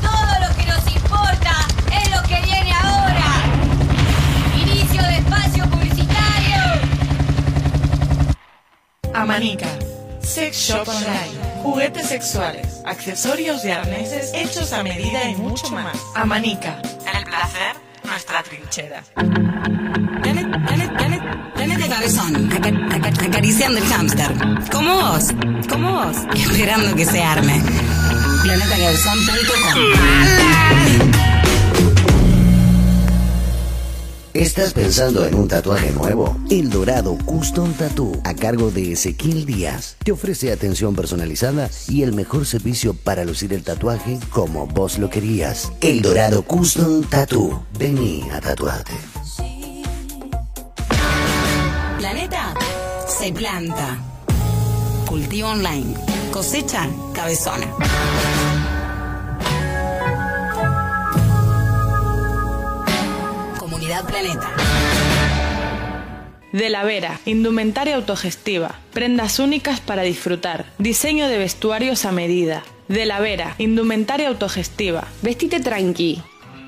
Todo lo que nos importa es lo que viene ahora. Inicio de espacio publicitario. Amanica. Sex Shop Online. Juguetes sexuales, accesorios y arneses hechos a medida y mucho más. Amanica. Trinchera. Planeta Cabezón, aca- aca- acariciando el hámster. Como vos, como vos, esperando que se arme. PlanetaCabezón.com ¿Estás pensando en un tatuaje nuevo? El Dorado Custom Tattoo, a cargo de Ezequiel Díaz, te ofrece atención personalizada y el mejor servicio para lucir el tatuaje como vos lo querías. El Dorado Custom Tattoo. Vení a tatuarte. Planeta se planta. Cultivo online. Cosecha cabezona. Planeta. De la Vera, indumentaria autogestiva, prendas únicas para disfrutar, diseño de vestuarios a medida. De la Vera, indumentaria autogestiva. Vestite tranqui.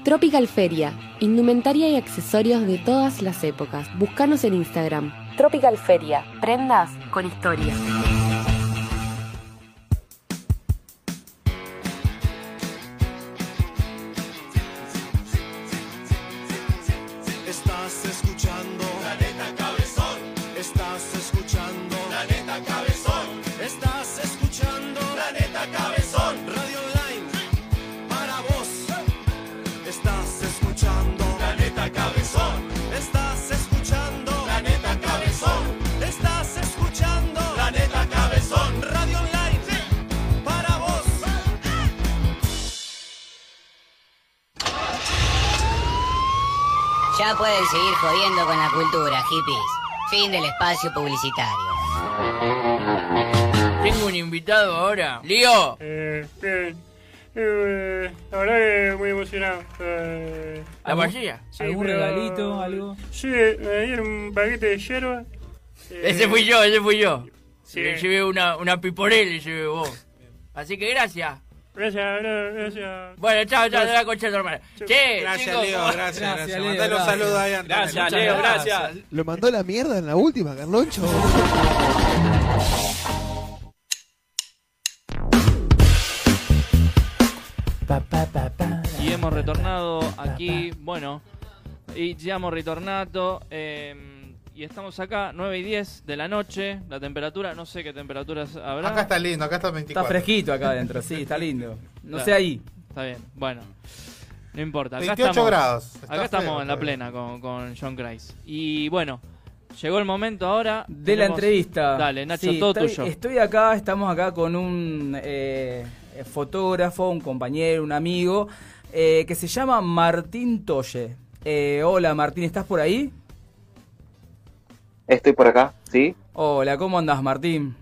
Tropical Feria, indumentaria y accesorios de todas las épocas. Búscanos en Instagram. Tropical Feria, prendas con historia. Ya pueden seguir jodiendo con la cultura, hippies. Fin del espacio publicitario. Tengo un invitado ahora. ¡Lío! Eh, bien. Eh, la verdad que muy emocionado. Eh, ¿La vajilla? ¿Algún regalito, algo? Sí, me dieron un paquete de hierba. Eh, Ese fui yo, ese fui yo. Sí. Le llevé una, una piporel, le llevé vos. Así que gracias. Gracias, gracias. Bueno, chao, chao, de la concha hermana. Che, Gracias, chicos, Leo, ¿cómo- gracias, gracias. Leo, Mandale un gracias. saludo ahí a Antonio. Gracias, Leo, gracias. Lo mandó la mierda en la última, Carloncho. Y hemos retornado aquí, bueno, y ya hemos retornado. eh, y estamos acá, 9 y 10 de la noche. La temperatura, no sé qué temperaturas habrá. Acá está lindo, acá está 24. Está fresquito acá adentro, sí, está lindo. No Claro. sé ahí. Está bien, bueno. No importa. Acá 28 estamos, grados. Está acá estamos feo en la plena con, con John Grice. Y bueno, llegó el momento ahora. De la Tenemos- entrevista. Dale, Nacho, Sí, todo estoy, tuyo. Estoy acá, estamos acá con un eh, fotógrafo, un compañero, un amigo, eh, que se llama Martín Toye. Eh, hola Martín, ¿estás por ahí? Estoy por acá, ¿sí? Hola, ¿cómo andás Martín?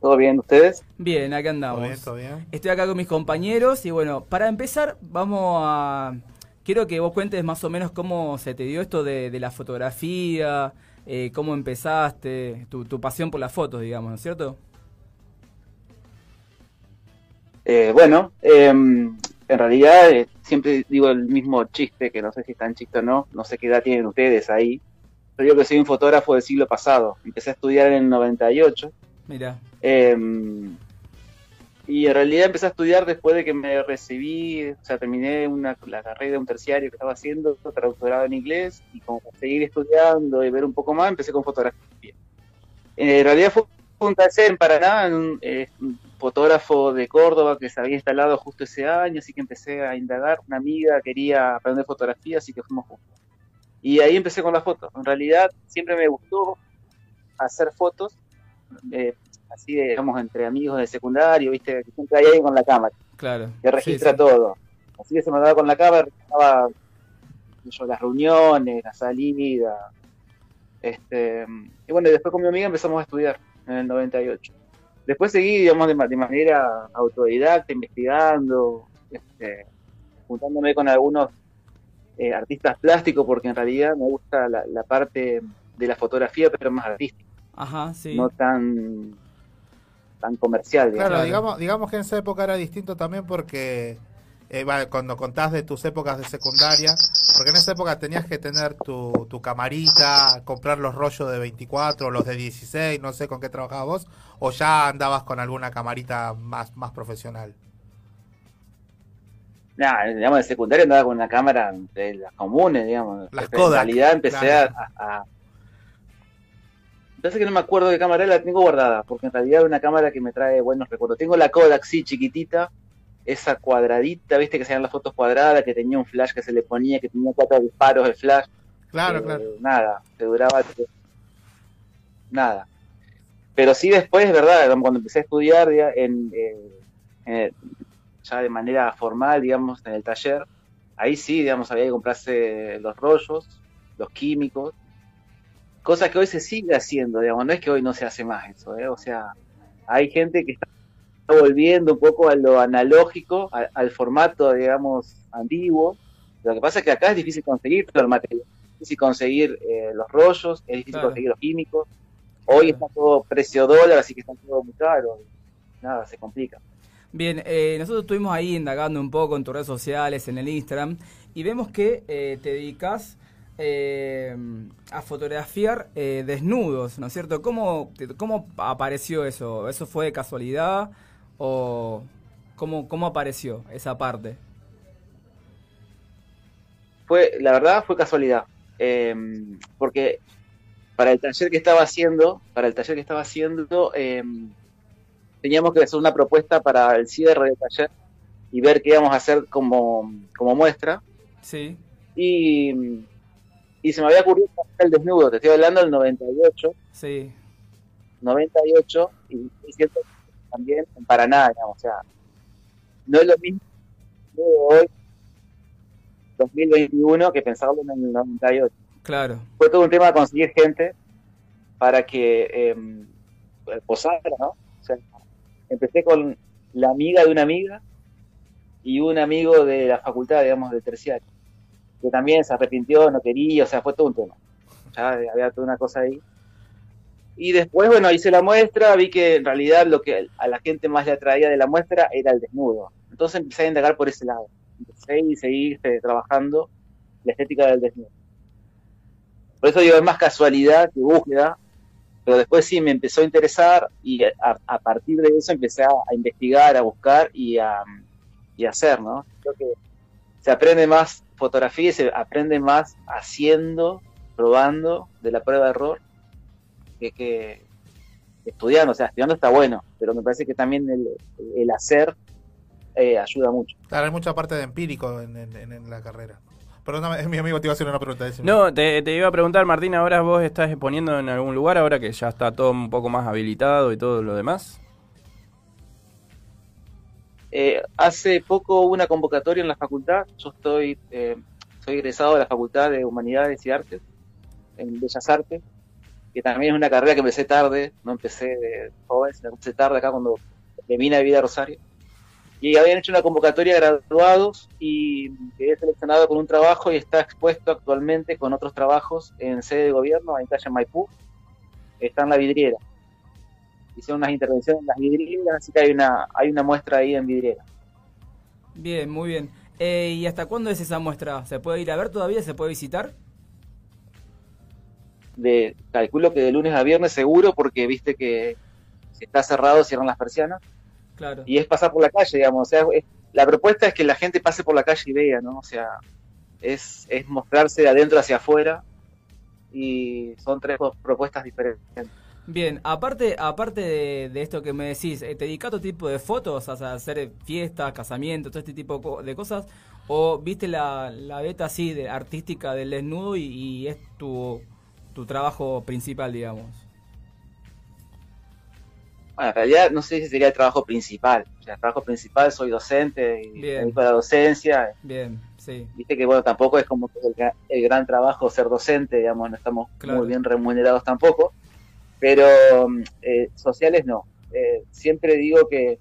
¿Todo bien ustedes? Bien, acá andamos. Todo bien, todo bien. Estoy acá con mis compañeros y bueno, para empezar vamos a... Quiero que vos cuentes más o menos cómo se te dio esto de, de la fotografía, eh, cómo empezaste, tu, tu pasión por las fotos, digamos, ¿no es cierto? Eh, bueno, em, en realidad eh, siempre digo el mismo chiste, que no sé si es tan chiste o no, no sé qué edad tienen ustedes ahí. Yo digo que soy un fotógrafo del siglo pasado. Empecé a estudiar en el 98 Mira. em, y en realidad empecé a estudiar después de que me recibí, o sea, terminé una, la carrera de un terciario que estaba haciendo, traductorado en inglés, y como para seguir estudiando y ver un poco más, empecé con fotografía. En realidad fue un taller en Paraná, en un, eh, un fotógrafo de Córdoba que se había instalado justo ese año, así que empecé a indagar. Una amiga quería aprender fotografía, así que fuimos juntos. Y ahí empecé con las fotos. En realidad siempre me gustó hacer fotos, eh, así de, digamos, entre amigos de secundario, viste, que siempre hay alguien con la cámara Claro. que registra Sí, sí. todo. Así que se me daba con la cámara, registraba yo, las reuniones, la salida. Este, y bueno, después con mi amiga empezamos a estudiar en el 98. Después seguí, digamos, de, de manera autodidacta, investigando, este, juntándome con algunos eh, artistas plásticos, porque en realidad me gusta la, la parte de la fotografía, pero más artística, Ajá, sí. no tan, tan comercial. Claro, digamos, digamos que en esa época era distinto también porque eh, cuando contás de tus épocas de secundaria, porque en esa época tenías que tener tu, tu camarita, comprar los rollos de 24, los de 16, no sé con qué trabajabas vos, o ya andabas con alguna camarita más, más profesional. Nah, digamos, de secundaria andaba con una cámara de las comunes, digamos. Las en Kodak, realidad empecé claro. a, a- Parece que no me acuerdo de qué cámara la tengo guardada, porque en realidad es una cámara que me trae buenos recuerdos. Tengo la Kodak, sí, chiquitita, esa cuadradita, viste que se las fotos cuadradas, que tenía un flash que se le ponía, que tenía cuatro disparos de flash. Claro, Eh, claro. Nada, te duraba nada. Pero sí después, es verdad, cuando empecé a estudiar ya, en, eh, en- ya de manera formal, digamos, en el taller, ahí sí, digamos, había que comprarse los rollos, los químicos, cosa que hoy se sigue haciendo, digamos, no es que hoy no se hace más eso, ¿eh? o sea, hay gente que está volviendo un poco a lo analógico, a- al formato, digamos, antiguo. Lo que pasa es que acá es difícil conseguir todo el material, es difícil conseguir eh, los rollos, es difícil Claro. conseguir los químicos. Hoy está todo precio dólar, así que está todo muy caro. Nada, se complica. Bien, eh, nosotros estuvimos ahí indagando un poco en tus redes sociales, en el Instagram, y vemos que eh, te dedicas eh, a fotografiar eh, desnudos, ¿no es cierto? ¿Cómo, ¿Cómo apareció eso? ¿Eso fue casualidad o cómo, cómo apareció esa parte? fue, la verdad, fue casualidad. Eh, porque para el taller que estaba haciendo, para el taller que estaba haciendo, eh, teníamos que hacer una propuesta para el cierre del taller y ver qué íbamos a hacer como, como muestra. Sí. Y, y se me había ocurrido hacer el desnudo, te estoy hablando del 98, Sí. 98, y es cierto también en Paraná, digamos, o sea, no es lo mismo de hoy, 2021, que pensarlo en el 98. Claro. Fue todo un tema de conseguir gente para que eh, posara, ¿no? Empecé con la amiga de una amiga y un amigo de la facultad, digamos, del terciario, que también se arrepintió, no quería, o sea, fue todo un tema. Ya había toda una cosa ahí. Y después, bueno, hice la muestra, vi que en realidad lo que a la gente más le atraía de la muestra era el desnudo. Entonces empecé a indagar por ese lado. Empecé y seguí este, trabajando la estética del desnudo. Por eso digo, es más casualidad que búsqueda, pero después sí me empezó a interesar y a, a partir de eso empecé a, investigar, a buscar y a, y hacer, ¿no? Creo que se aprende más fotografía y se aprende más haciendo, probando de la prueba de error que, estudiando. O sea, estudiando está bueno, pero me parece que también el, hacer eh, ayuda mucho. Claro, hay mucha parte de empírico en, en la carrera. Perdóname, mi amigo te iba a hacer una pregunta. Decime. No, te, te, iba a preguntar, Martín, ahora vos estás exponiendo en algún lugar, ahora que ya está todo un poco más habilitado y todo lo demás. Eh, hace poco hubo una convocatoria en la facultad. Yo estoy, eh, soy egresado de la Facultad de Humanidades y Artes, en Bellas Artes, que también es una carrera que empecé tarde, no empecé de joven, sino empecé tarde acá cuando me vine a vivir a Rosario. Y habían hecho una convocatoria de graduados y quedé seleccionado con un trabajo y está expuesto actualmente con otros trabajos en sede de gobierno, en calle Maipú. Está en la vidriera hicieron unas intervenciones en las vidrieras, así que hay una, hay una muestra ahí en vidriera. Bien, muy bien. Eh, ¿Y hasta cuándo es esa muestra? ¿Se puede ir a ver todavía? ¿Se puede visitar? De, calculo que de lunes a viernes seguro, porque viste que si está cerrado cierran las persianas. Claro. Y es pasar por la calle, digamos. O sea, es, la propuesta es que la gente pase por la calle y vea, ¿no? O sea, es, es mostrarse de adentro hacia afuera y son tres propuestas diferentes. Bien, aparte aparte de, de, esto que me decís, ¿te dedicas a otro tipo de fotos? O sea, hacer fiestas, casamientos, todo este tipo de cosas. ¿O viste la, la beta así de artística del desnudo y, y es tu, tu trabajo principal, digamos? Bueno, en realidad no sé si sería el trabajo principal. O sea, el trabajo principal soy docente y Bien. dedico a la docencia. Bien, sí. Viste que bueno, tampoco es como el, el gran trabajo ser docente, digamos, no estamos Claro. muy bien remunerados tampoco pero eh, sociales no. Eh, siempre digo que,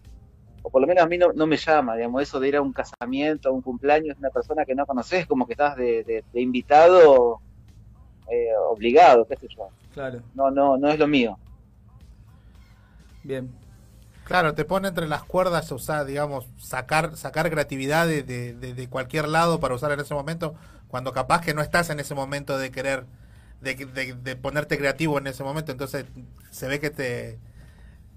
o por lo menos a mí no, no, me llama, digamos, eso de ir a un casamiento, a un cumpleaños de una persona que no conoces, como que estás de, de, de invitado eh, obligado, qué sé yo. Claro. No, no, no es lo mío. Bien. Claro, te pone entre las cuerdas, o sea, digamos, sacar, sacar creatividad de, de, de cualquier lado para usar en ese momento, cuando capaz que no estás en ese momento de querer de, de, de, ponerte creativo en ese momento, entonces se ve que te,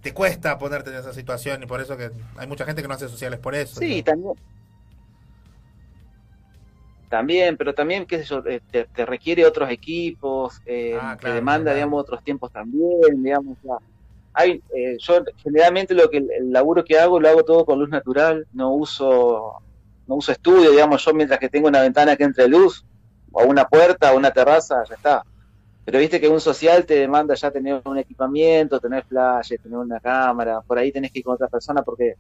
te cuesta ponerte en esa situación y por eso que hay mucha gente que no hace sociales por eso. Sí, ¿no? también. También, pero también, qué sé yo, eh, te, te requiere otros equipos, eh, ah, claro, te demanda, claro. digamos, otros tiempos también, digamos, ya. Hay, eh, yo generalmente lo que el, laburo que hago lo hago todo con luz natural, no uso no uso estudio, digamos, yo mientras que tengo una ventana que entre luz, o una puerta, o una terraza, ya está. Pero viste que un social te demanda ya tener un equipamiento, tener flash, tener una cámara, por ahí tenés que ir con otra persona porque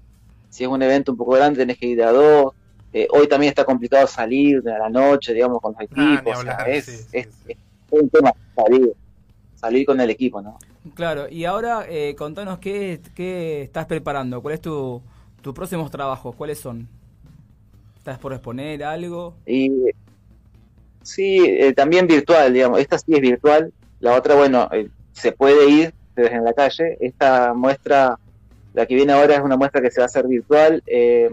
si es un evento un poco grande tenés que ir a dos. Eh, hoy también está complicado salir a la noche, digamos, con los equipos. Ah, o sea, es, sí, es, sí. es, un tema salir, salir con el equipo, ¿no? Claro, y ahora eh, contanos qué, qué estás preparando, cuál es tu, tus próximos trabajos, cuáles son. ¿Estás por exponer algo? Y Sí, eh, también virtual, digamos. Esta sí es virtual. La otra, bueno, eh, se puede ir desde en la calle. Esta muestra, la que viene ahora, es una muestra que se va a hacer virtual eh,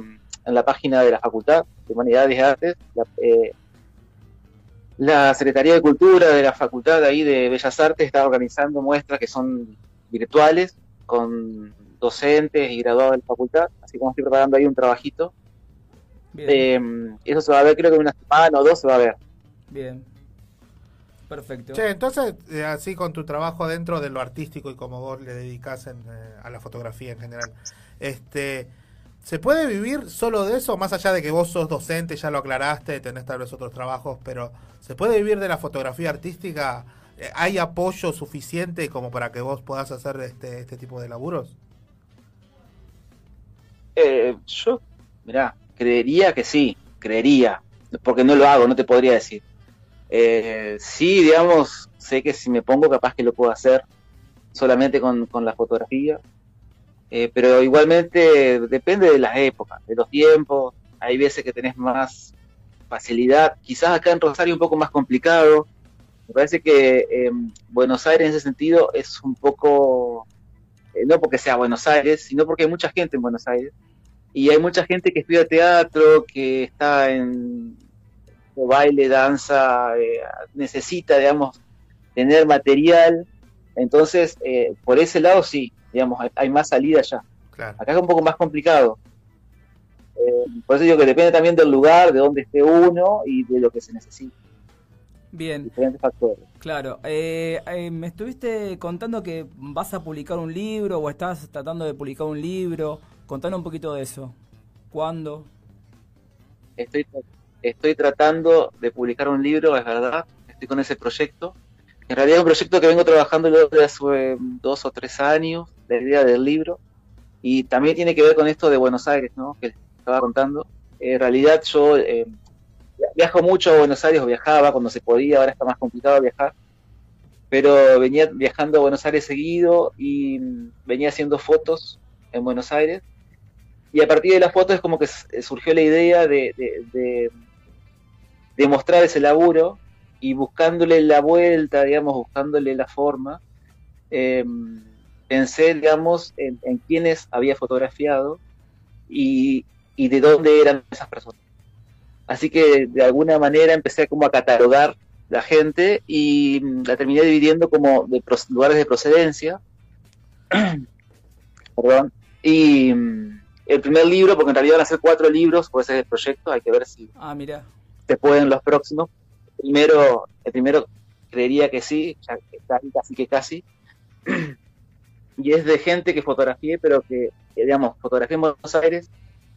en la página de la Facultad de Humanidades y Artes. La, la, Secretaría de Cultura de la Facultad de ahí de Bellas Artes está organizando muestras que son virtuales con docentes y graduados de la facultad. Así como estoy preparando ahí un trabajito. eso se va a ver, creo que en una semana o dos se va a ver. Bien. Perfecto. Che, entonces, eh, así con tu trabajo dentro de lo artístico y como vos le dedicás en, eh, a la fotografía en general, este, ¿se puede vivir solo de eso? Más allá de que vos sos docente, ya lo aclaraste, tenés tal vez otros trabajos, pero ¿se puede vivir de la fotografía artística? Eh, ¿Hay apoyo suficiente como para que vos puedas hacer este, este tipo de laburos? yo, mirá, creería que sí, creería, porque no lo hago, no te podría decir. Eh, sí, digamos, sé que si me pongo capaz que lo puedo hacer solamente con, con la fotografía, eh, pero igualmente depende de las épocas, de los tiempos, hay veces que tenés más facilidad, quizás acá en Rosario un poco más complicado, Me parece que eh, Buenos Aires en ese sentido es un poco, eh, no porque sea Buenos Aires, sino porque hay mucha gente en Buenos Aires. Y hay mucha gente que estudia teatro, que está en baile, danza, eh, necesita, digamos, tener material. Entonces, eh, por ese lado sí, digamos, hay, hay más salida ya. Acá es un poco más complicado. Eh, por eso digo que depende también del lugar, de dónde esté uno y de lo que se necesita. Bien. Diferentes factores. Claro. Eh, eh, me estuviste contando que vas a publicar un libro o estás tratando de publicar un libro. Contanos un poquito de eso. ¿Cuándo? Estoy, estoy tratando de publicar un libro, es verdad. Estoy con ese proyecto. En realidad es un proyecto que vengo trabajando desde hace dos o tres años, la idea del libro. Y también tiene que ver con esto de Buenos Aires, ¿no? Que estaba contando. En realidad yo eh, viajo mucho a Buenos Aires, o viajaba cuando se podía, ahora está más complicado viajar. Pero venía viajando a Buenos Aires seguido y venía haciendo fotos en Buenos Aires. Y a partir de las fotos es como que surgió la idea de, de, de- de mostrar ese laburo y buscándole la vuelta, digamos, buscándole la forma, eh, pensé, digamos, en, en quiénes había fotografiado y, y de dónde eran esas personas. Así que de alguna manera empecé como a catalogar la gente y mm, la terminé dividiendo como de lugares de procedencia. (clears throat) Perdón. Y mm, el primer libro, porque en realidad van a ser cuatro libros, ese es el proyecto, hay que ver si Ah, mira. se pueden los próximos. Primero, el primero creería que sí, ya ahí casi que casi. (clears throat) y es de gente que fotografié, pero que, que, digamos, fotografié en Buenos Aires,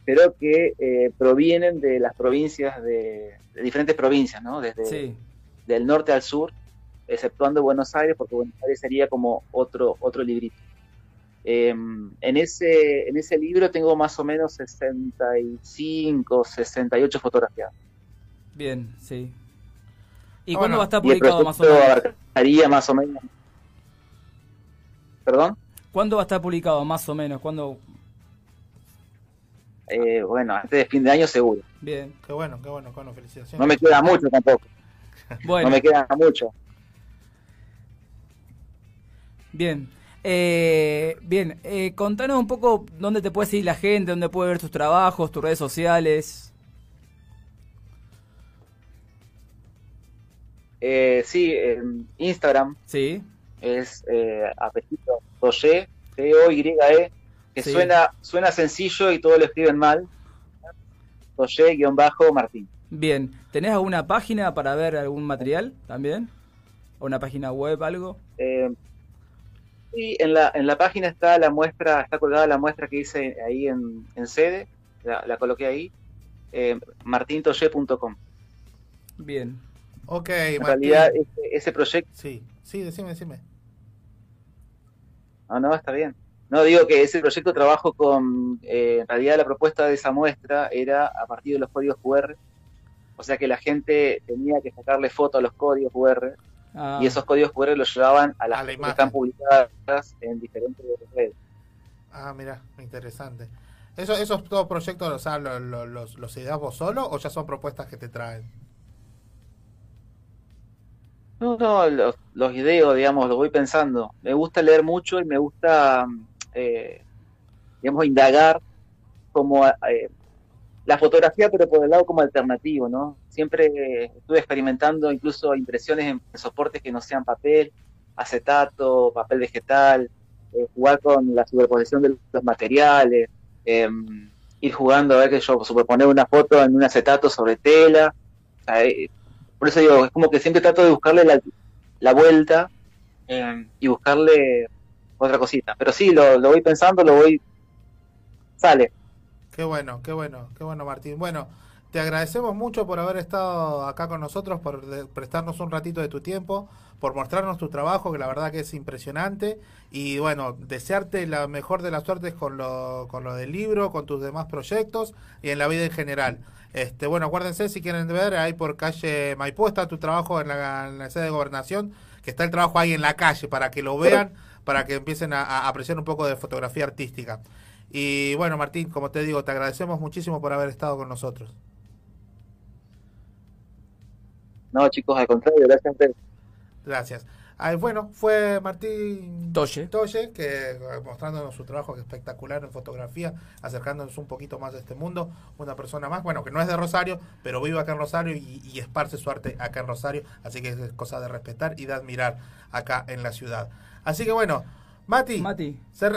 pero que eh, provienen de las provincias, de, de diferentes provincias, ¿no? Desde Sí. del norte al sur, exceptuando Buenos Aires, porque Buenos Aires sería como otro, otro librito. Eh, en, ese, en ese libro tengo más o menos 65, 68 fotografías. Bien, sí. ¿Y Ah, cuándo bueno. va a estar el publicado más o menos? abarcaría más o menos. ¿Perdón? ¿Cuándo va a estar publicado más o menos? ¿Cuándo? Eh, bueno, antes de fin de año seguro. Bien. Qué bueno, qué bueno, bueno, felicitaciones. No me queda mucho tampoco. (laughs) Bueno. No me queda mucho. Bien. Eh, bien, eh, contanos un poco dónde te puede seguir la gente, dónde puede ver tus trabajos, tus redes sociales. Eh, sí, en Instagram. Sí. Es eh, apetito Toye, T-O-Y-E, que Sí. suena, suena sencillo y todo lo escriben mal. Toye-Martín. Bien, ¿tenés alguna página para ver algún material también? ¿O una página web, algo? Eh, sí, en la, en la página está la muestra, está colgada la muestra que hice ahí en, en sede, la, la coloqué ahí, eh, martintoye.com. Bien. Ok, En Martín. realidad ese, ese proyecto... Sí, sí, decime, decime. No, no, está bien. No, digo que ese proyecto trabajo con, eh, en realidad la propuesta de esa muestra era a partir de los códigos QR, o sea que la gente tenía que sacarle foto a los códigos QR Ah. y esos códigos QR los llevaban a las A la que están publicadas en diferentes redes. Ah, mira, interesante. ¿Eso, ¿Esos todos proyectos, o sea, lo- lo- los, los ideas vos solo o ya son propuestas que te traen? No, no, los, los ideos, digamos, los voy pensando. Me gusta leer mucho y me gusta, eh, digamos, indagar como eh, la fotografía, pero por el lado como alternativo, ¿no? Siempre estuve experimentando incluso impresiones en, soportes que no sean papel, acetato, papel vegetal, eh, jugar con la superposición de los materiales, eh, ir jugando a ver que yo superponer una foto en un acetato sobre tela. Por eso digo, es como que siempre trato de buscarle la, la vuelta eh, y buscarle otra cosita. Pero sí, lo, lo voy pensando, lo voy... Sale. Qué bueno, qué bueno, qué bueno, Martín. Bueno, te agradecemos mucho por haber estado acá con nosotros, por prestarnos un ratito de tu tiempo, por mostrarnos tu trabajo, que la verdad que es impresionante. Y bueno, desearte la mejor de las suertes con lo, con lo del libro, con tus demás proyectos y en la vida en general. Este, bueno, acuérdense si quieren ver, ahí por calle Maipú está tu trabajo en la, en la sede de gobernación, que está el trabajo ahí en la calle para que lo vean, para que empiecen a, a apreciar un poco de fotografía artística. Y bueno, Martín, como te digo, te agradecemos muchísimo por haber estado con nosotros. No, chicos, al contrario, gracias a ustedes. Gracias. Ay, bueno, fue Martín Toye. que eh, mostrándonos su trabajo espectacular en fotografía, acercándonos un poquito más a este mundo. Una persona más, bueno, que no es de Rosario, pero vive acá en Rosario y, y esparce su arte acá en Rosario. Así que es cosa de respetar y de admirar acá en la ciudad. Así que bueno, Mati.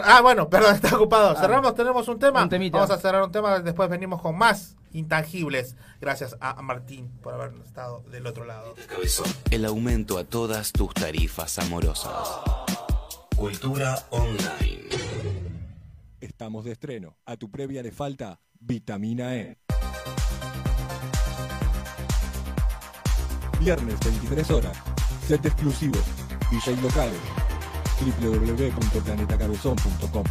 Ah, bueno, (laughs) perdón, está ocupado. Ah. Cerramos, tenemos un tema. Un. Vamos a cerrar un tema, después venimos con más intangibles. Gracias a Martín por haber estado del otro lado. El aumento a todas tus tarifas amorosas. Cultura online. Estamos de estreno. A tu previa le falta vitamina E. Viernes 23 horas. Set exclusivo. DJ locales. www.planetacabezón.com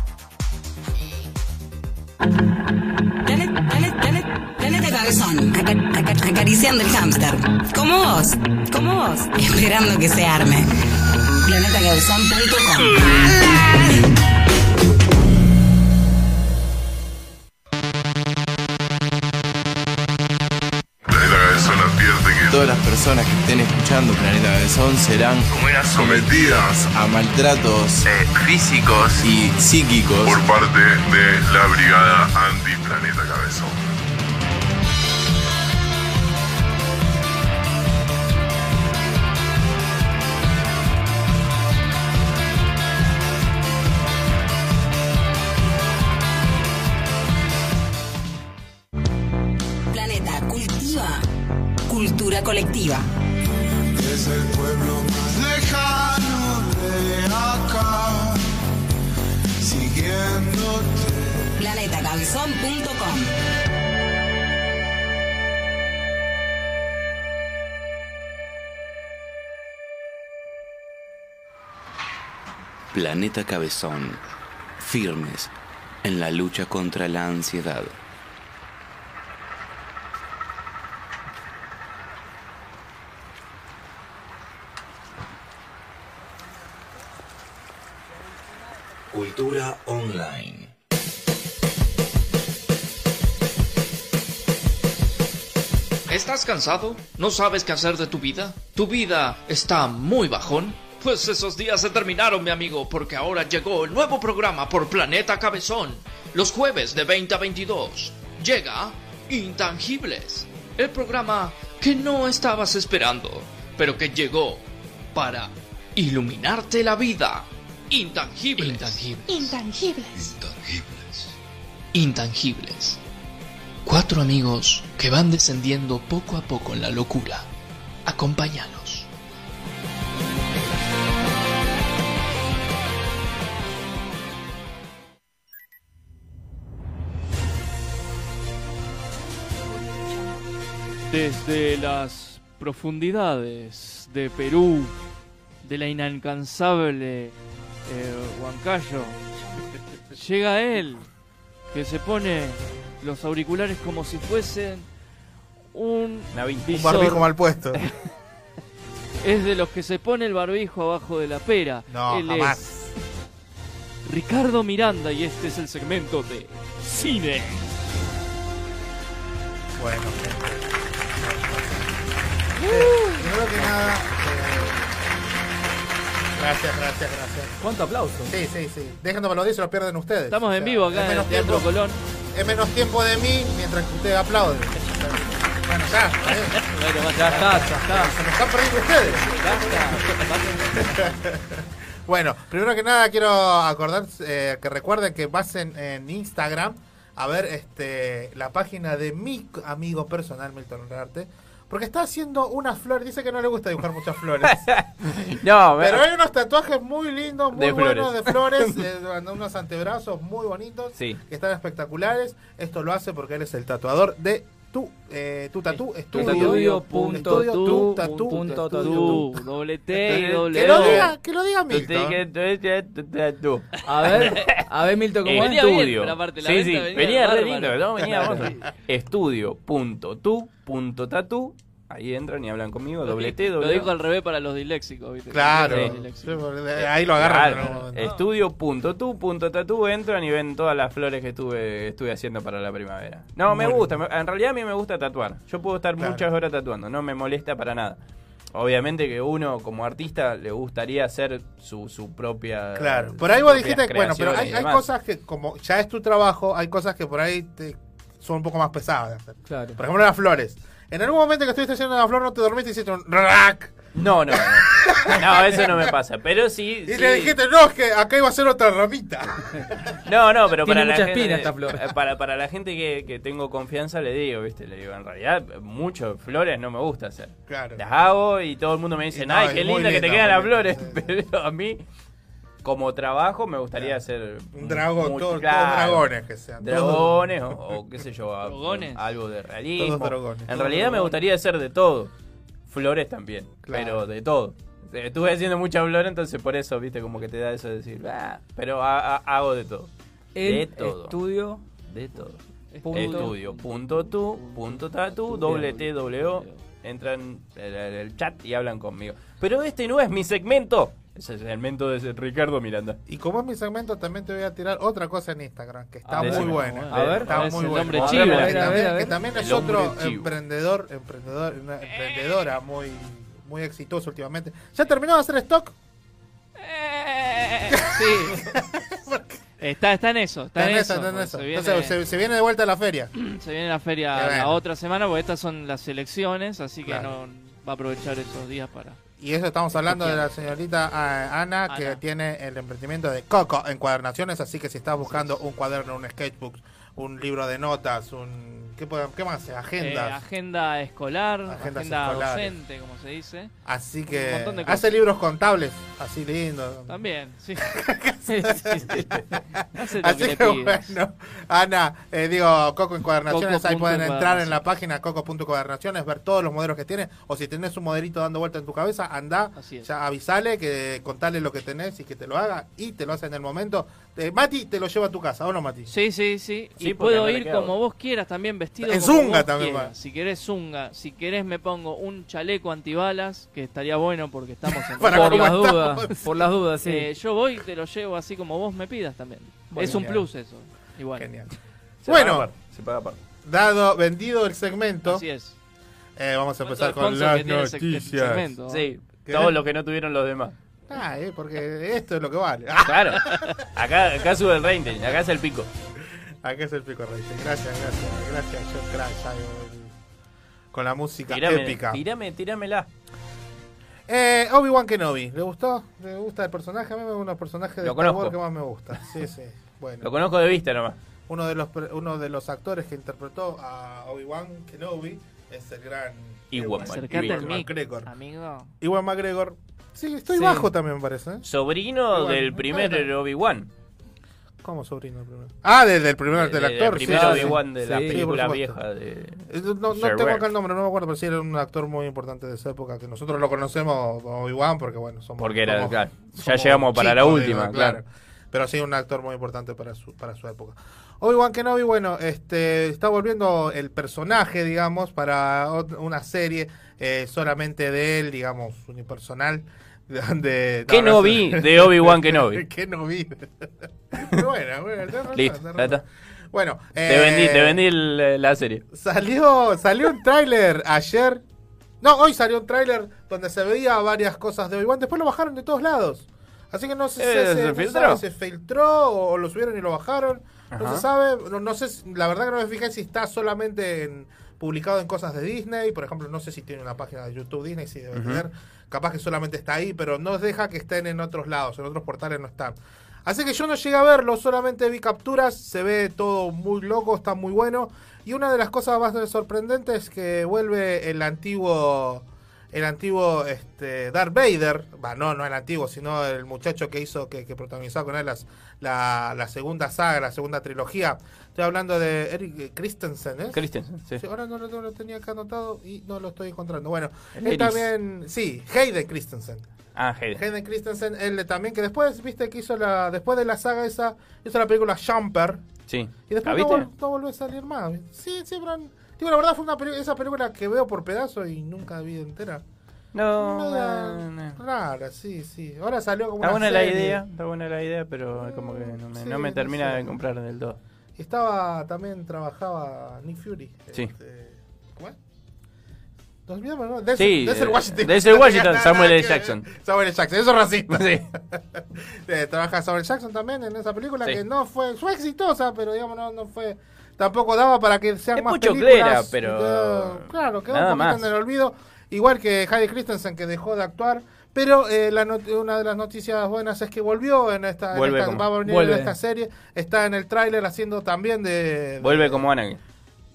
Planeta Cabezón, aca- aca- acariciando el hámster. Como vos, como vos, (laughs) esperando que se arme. Planetacabezón.com Planeta Cabezón advierte que Todas las personas que estén escuchando Planeta Cabezón serán sometidas a maltratos físicos y psíquicos por parte de la Brigada Anti-Planeta Cabezón. Cultura colectiva. Es el pueblo más lejano de acá, siguiéndote. Planetacabezón.com Planeta Cabezón. Firmes en la lucha contra la ansiedad. Online. ¿Estás cansado? ¿No sabes qué hacer de tu vida? ¿Tu vida está muy bajón? Pues esos días se terminaron, mi amigo, porque ahora llegó el nuevo programa por Planeta Cabezón. Los jueves de 20 a 22. Llega Intangibles. El programa que no estabas esperando, pero que llegó para iluminarte la vida. Intangibles. Intangibles. Intangibles. Intangibles. Cuatro amigos que van descendiendo poco a poco en la locura. Acompáñanos. Desde las profundidades de Perú, de la inalcanzable eh, Huancayo, llega él, que se pone los auriculares como si fuesen un, Un barbijo mal puesto. (laughs) es de los que se pone el barbijo abajo de la pera. No, Él jamás. es Ricardo Miranda y este es el segmento de cine. Bueno, gente. Eh, primero que nada, eh, gracias, gracias, gracias. ¿Cuánto aplauso? Sí, sí, sí. Déjenme lo se lo pierden ustedes. Estamos en vivo acá es en menos el Teatro tiempo- Colón. Es menos tiempo de mí mientras que ustedes aplauden. Bueno, ya. eh. Bueno, ya está, ya está. Se me están perdiendo ustedes. (laughs) Bueno, primero que nada quiero acordar eh, que recuerden que pasen en Instagram a ver este la página de mi amigo personal Milton Arte. Porque está haciendo unas flores. Dice que no le gusta dibujar muchas flores. (laughs) No, Pero hay unos tatuajes muy lindos, muy De buenos flores. de flores, (laughs) eh, unos antebrazos muy bonitos, Sí. que están espectaculares. Esto lo hace porque él es el tatuador de tu, eh, tu tatu, estudio, Estudio punto estudio, tu tu, tatu, punto estudio, tu, tu. doble T y Que lo diga, que lo diga Milton. A ver, a ver, Milton, ¿cómo es? Estudio. pero aparte la sí, venta sí, venía venía, re lindo, ¿no? Venía (laughs) Claro. hermoso. Estudio.tu.tatu. Ahí entran y hablan conmigo, doble T, Lo doble dijo O. al revés para los disléxicos, ¿viste? Claro. Sí, disléxicos. ahí lo agarran Claro. momento. Estudio.tu.tatu entran y ven todas las flores que estuve, estuve haciendo para la primavera. No, me Muy gusta, me- en realidad a mí me gusta tatuar. Yo puedo estar Claro. muchas horas tatuando, no me molesta para nada. obviamente que uno como artista le gustaría hacer su, su propia. Claro, por ahí vos dijiste, bueno, pero hay, hay cosas que, como ya es tu trabajo, hay cosas que por ahí te, son un poco más pesadas de hacer. Claro. Por ejemplo, las flores. En algún momento que estuviste haciendo una flor, no te dormiste y hiciste un rack. No, no, no. No, eso no me pasa. Pero sí. Y sí. le dijiste, no, es que acá iba a ser otra ramita. No, no, pero Tiene para la gente, esta flor. eh, Para, para la gente que, que tengo confianza le digo, ¿viste? Le digo, en realidad, mucho flores no me gusta hacer. Claro. Las hago y todo el mundo me dice, no, ay, qué linda que te quedan las flores. (laughs) Pero a mí, como trabajo, me gustaría hacer. Un dragón, mucho- todo- todos claro, dragones que sean, Dragones o, o qué sé yo, a- Dragones. algo de realismo. Todos dragones, En todos realidad me gustaría hacer de todo. Flores también, Claro. pero de todo. Estuve haciendo mucha flor, entonces por eso, viste, como que te da eso de decir, "Ah", pero ha- ha- hago de todo. de todo. estudio. De todo. Punto. Estudio. Punto tu, punto tatu, doble T, doble O. Entran en el, el chat y hablan conmigo. Pero este no es mi segmento. Es el segmento de Ricardo Miranda. Y como es mi segmento, también te voy a tirar otra cosa en Instagram, que está Ah, muy buena. A ver, está es muy buena. hombre Que chivo. también- A ver, a ver, a ver. Que también es otro chivo. emprendedor, emprendedor, una emprendedora muy, muy exitosa últimamente. ¿Ya terminó de hacer stock? (laughs) Sí. (laughs) Está, está en eso, está, Está en en eso, está en eso. Se viene, Entonces se, se viene de vuelta a la feria. (clears throat) se viene la feria la otra semana, porque estas son las elecciones, así que Claro. no va a aprovechar esos días para... Y eso estamos hablando de la señorita ah, Ana, que tiene el emprendimiento de Coco Encuadernaciones, así que si estás buscando un cuaderno, un sketchbook, un libro de notas, un... ¿Qué, qué más? Agendas. Eh, agenda escolar, Agendas agenda escolares. docente, como se dice. Así Un que montón de hace libros contables, así lindo. También, sí. (laughs) Sí, sí, sí. Hace (laughs) Así que que bueno, Ana, eh, digo, Coco Encuadernaciones, Coco ahí pueden entrar en la página coco.encuadernaciones, ver todos los modelos que tiene, o si tenés un modelito dando vuelta en tu cabeza, anda, ya avisale, que contale lo que tenés y que te lo haga, y te lo hace en el momento. Eh, Mati te lo lleva a tu casa, ¿o no, Mati? Sí, sí, sí. Y puedo ir como vos quieras, también vestido En como zunga vos también quieras. va. Si querés zunga, si querés me pongo un chaleco antibalas, que estaría bueno porque estamos en (laughs) Para por las estamos. dudas. (laughs) Por las dudas, sí. Eh, yo voy y te lo llevo así como vos me pidas también. Bueno, es un plus eso. Igual. Genial. Se bueno, paga se paga dado, vendido el segmento. Así es. eh, vamos a empezar con las noticias. segmento, ¿no? Sí, ¿Qué? todo lo que no tuvieron los demás. Ah, eh, porque esto es lo que vale. Claro. (laughs) Acá, acá sube el rating, acá es el pico. Acá es el pico rating. Gracias, gracias, gracias, John Crash, ahí, el- con la música Tirame, épica. tirame, tíramela. Eh, Obi-Wan Kenobi, ¿le gustó? ¿Le gusta el personaje? A mí me gusta el personaje de Lo Star conozco. Wars que más me gusta. Sí, sí. Bueno. Lo conozco de vista nomás. Uno de los pre- uno de los actores que interpretó a Obi-Wan Kenobi es el gran Iwan McGregor. amigo. Iwan McGregor. Sí, estoy Sí. bajo también me parece. ¿eh? Sobrino Igual, del primer. Obi-Wan. ¿Cómo sobrino el primero? Ah, desde el primer De- del de- actor. del sí, primer sí, Obi-Wan sí. de la Sí, película vieja de Eh, No, tengo acá el nombre, no me acuerdo, pero sí era un actor muy importante de esa época, que nosotros lo conocemos como Obi-Wan porque, bueno, somos... Porque era, somos- claro, ya llegamos para la última, digo, claro. Pero sí, un actor muy importante para su, para su época. Obi-Wan Kenobi, bueno, este, está volviendo el personaje, digamos, para una serie eh, solamente de él, digamos, unipersonal. Donde, ¿Qué no vi de (laughs) Obi-Wan Kenobi? ¿Qué no vi? (laughs) bueno, bueno, Listo. Bueno, Te eh, vendí, te vendí el- la serie. Salió, salió un tráiler ayer. No, hoy salió un tráiler donde se veía varias cosas de Obi-Wan. Después lo bajaron de todos lados. Así que no sé Eh, si ¿se se, no filtró? sabe, se filtró o lo subieron y lo bajaron. No se sabe. No, no sé, la verdad que no me fijé si está solamente en- publicado en cosas de Disney. Por ejemplo, no sé si tiene una página de YouTube Disney, si debe tener. Capaz que solamente está ahí, pero no deja que estén en otros lados, en otros portales no están. Así que yo no llegué a verlo, solamente vi capturas, se ve todo muy loco, está muy bueno. Y una de las cosas más sorprendentes es que vuelve el antiguo el antiguo este, Darth Vader, va, no, no el antiguo, sino el muchacho que hizo, que, que protagonizó con él las, la, la segunda saga, la segunda trilogía. Estoy hablando de Eric Christensen, ¿eh? Christensen, sí. ahora no lo, no lo tenía acá anotado y no lo estoy encontrando. Bueno, él Eris. también, sí, Hayden Christensen. Ah, Hayden. Hayden Christensen, él también, que después, viste, que hizo la, después de la saga esa, hizo la película Jumper. Sí. Y ¿La después no, viste? vol- no volvió a salir más. Sí, sí, pero... Digo, la verdad fue una esa película que veo por pedazos y nunca vi entera. No, no, no. Rara, sí, sí. Ahora salió como Está una buena la idea, está buena la idea, pero como que no me, Sí, no me no termina de comprar del todo. Estaba, también trabajaba Nick Fury. Sí. Este, ¿Cómo es? 2002, ¿no? Sí, Denzel eh, Washington. Tenía (laughs) Washington, Samuel L. Jackson. Samuel L. Jackson, eso es racista. Sí. (laughs) Eh, trabaja Samuel Jackson también en esa película Sí. que no fue, fue exitosa, pero digamos no, no fue, tampoco daba para que sean Es más películas. choclera, pero Eh, claro, quedó un poquito más. en el olvido, igual que Heidi Christensen que dejó de actuar. Pero eh, la una de las noticias buenas es que volvió en esta, en esta- va a venir en esta serie. Está en el tráiler haciendo también de, de- Vuelve como Anakin.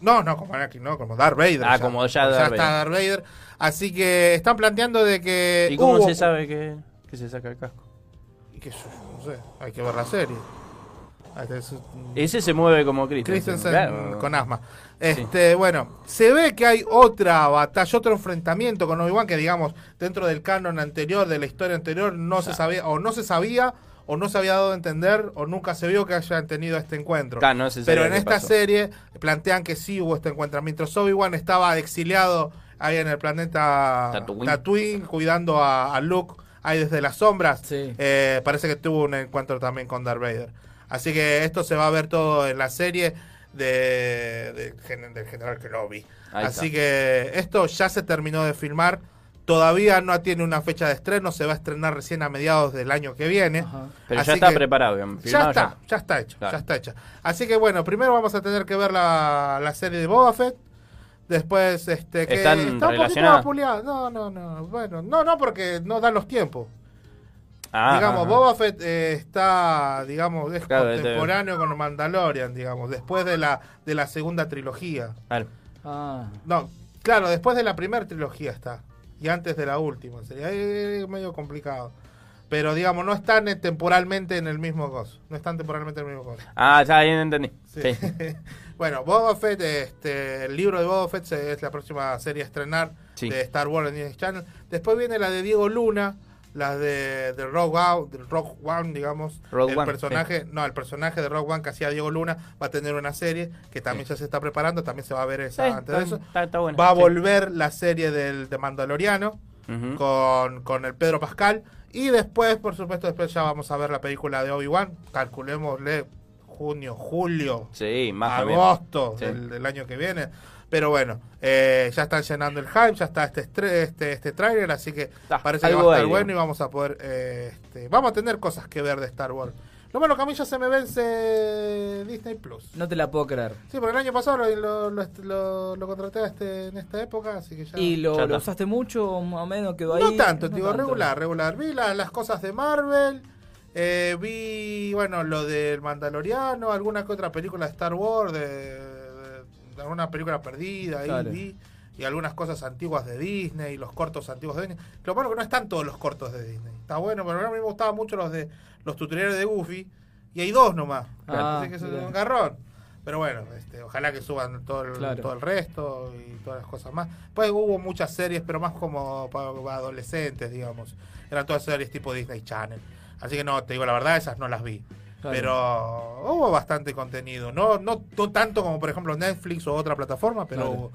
no, no, como Anakin, no, como Darth Vader. Ah, como ya Darth está Vader. Darth Vader. Así que están planteando de que. ¿Y cómo hubo- se sabe que, que se saca el casco? Y que no sé, hay que ver la serie. Un- Ese se mueve como Christensen. Christensen claro. con asma. Este, bueno, se ve que hay otra batalla, otro enfrentamiento con Obi-Wan que digamos dentro del canon anterior, de la historia anterior, no se sabía o no se sabía o no se había dado a entender o nunca se vio que hayan tenido este encuentro. No se Pero en esta pasó. serie plantean que sí hubo este encuentro. Mientras Obi-Wan estaba exiliado ahí en el planeta Tatooine. Tatooine, cuidando a, a Luke ahí desde las sombras, eh, parece que tuvo un encuentro también con Darth Vader. Así que esto se va a ver todo en la serie de, de del general Kenobi. Así que esto ya se terminó de filmar. Todavía no tiene una fecha de estreno, se va a estrenar recién a mediados del año que viene. Pero Así ya está que- preparado, digamos, Ya está, ya. está hecho, Claro. ya está hecha. Así que bueno, primero vamos a tener que ver la, la serie de Boba Fett. Después, este, que ¿Están está un poquito. No, no, no. Bueno, no, no, porque no dan los tiempos. Ah, digamos, ajá. Boba Fett eh, está, digamos, es Claro, este- contemporáneo con Mandalorian, digamos, después de la de la segunda trilogía. Claro. Ah. No, claro, después de la primera trilogía está. Y antes de la última. Sería eh, medio complicado. Pero digamos, no están eh, temporalmente en el mismo gozo. No están temporalmente en el mismo gozo. Ah, ya bien entendí. Sí. Sí. (laughs) bueno, Boba Fett, este, el libro de Boba Fett se- es la próxima serie a estrenar Sí. de Star Wars en Disney Channel. Después viene la de Diego Luna, la de, de Rogue One, de Rogue One, digamos. Rogue el One, personaje, no, el personaje de Rogue One que hacía Diego Luna va a tener una serie que también ya se está preparando, también se va a ver esa Sí, antes de eso. está- está buena, va a volver la serie del de Mandaloriano con, con el Pedro Pascal. Y después, por supuesto, después ya vamos a ver la película de Obi-Wan. Calculémosle junio, julio, Sí, más agosto del, del año que viene. Pero bueno, eh, ya están llenando el hype, ya está este este, este tráiler, así que parece que va a estar ahí, bueno y vamos a poder, eh, este, vamos a tener cosas que ver de Star Wars. Lo bueno que a mí ya se me vence Disney Plus. No te la puedo creer. Sí, porque el año pasado lo, lo, lo, lo- lo contraté a este, en esta época, así que ya... ¿Y lo, ya lo está. usaste mucho más o menos? ¿Quedó ahí? No tanto, No digo, tanto. regular, regular. Vi la- las cosas de Marvel, eh, vi, bueno, lo del Mandaloriano, alguna que otra película de Star Wars, de alguna película perdida, ahí vi, y algunas cosas antiguas de Disney, los cortos antiguos de Disney. Lo bueno que no están todos los cortos de Disney. Está bueno, pero a mí me gustaban mucho los de los tutoriales de Goofy, y hay dos nomás. Ah, que es un garrón. Pero bueno, este, ojalá que suban todo el, Claro. todo el resto y todas las cosas más. Pues hubo muchas series, pero más como para, para adolescentes, digamos. Eran todas series tipo Disney Channel. Así que no, te digo la verdad, esas no las vi. Claro. Pero hubo bastante contenido. No, no, no tanto como por ejemplo Netflix o otra plataforma, pero Claro. hubo.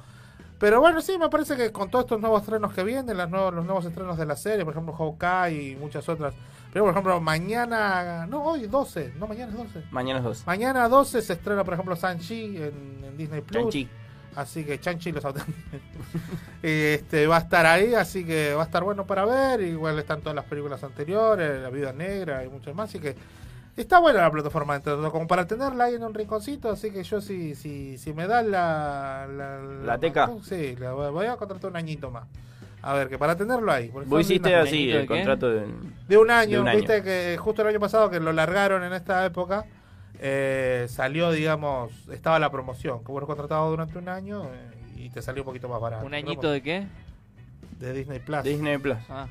Pero bueno, sí, me parece que con todos estos nuevos estrenos que vienen, las nuevos, los nuevos estrenos de la serie, por ejemplo Hawkeye y muchas otras. Pero por ejemplo, mañana, no, hoy 12, no, mañana es 12. Mañana es 12. Mañana 12 se estrena, por ejemplo, Sanchi en, en Disney Plus. Así que Chanchi los (laughs) este, va a estar ahí, así que va a estar bueno para ver. Igual están todas las películas anteriores, La Vida Negra y muchas más. Así que está buena la plataforma, todo, como para tenerla ahí en un rinconcito. Así que yo, si, si, si me da la. La, La teca. Sí, la voy voy a contratar un añito más. A ver, que para tenerlo ahí. Vos hiciste así el contrato de, De un año, de un año. viste que justo el año pasado que lo largaron en esta época, eh, salió, digamos, estaba la promoción, que vos lo contratabas durante un año eh, y te salió un poquito más barato. ¿Un añito de qué? De Disney Plus. Disney Plus. Ah.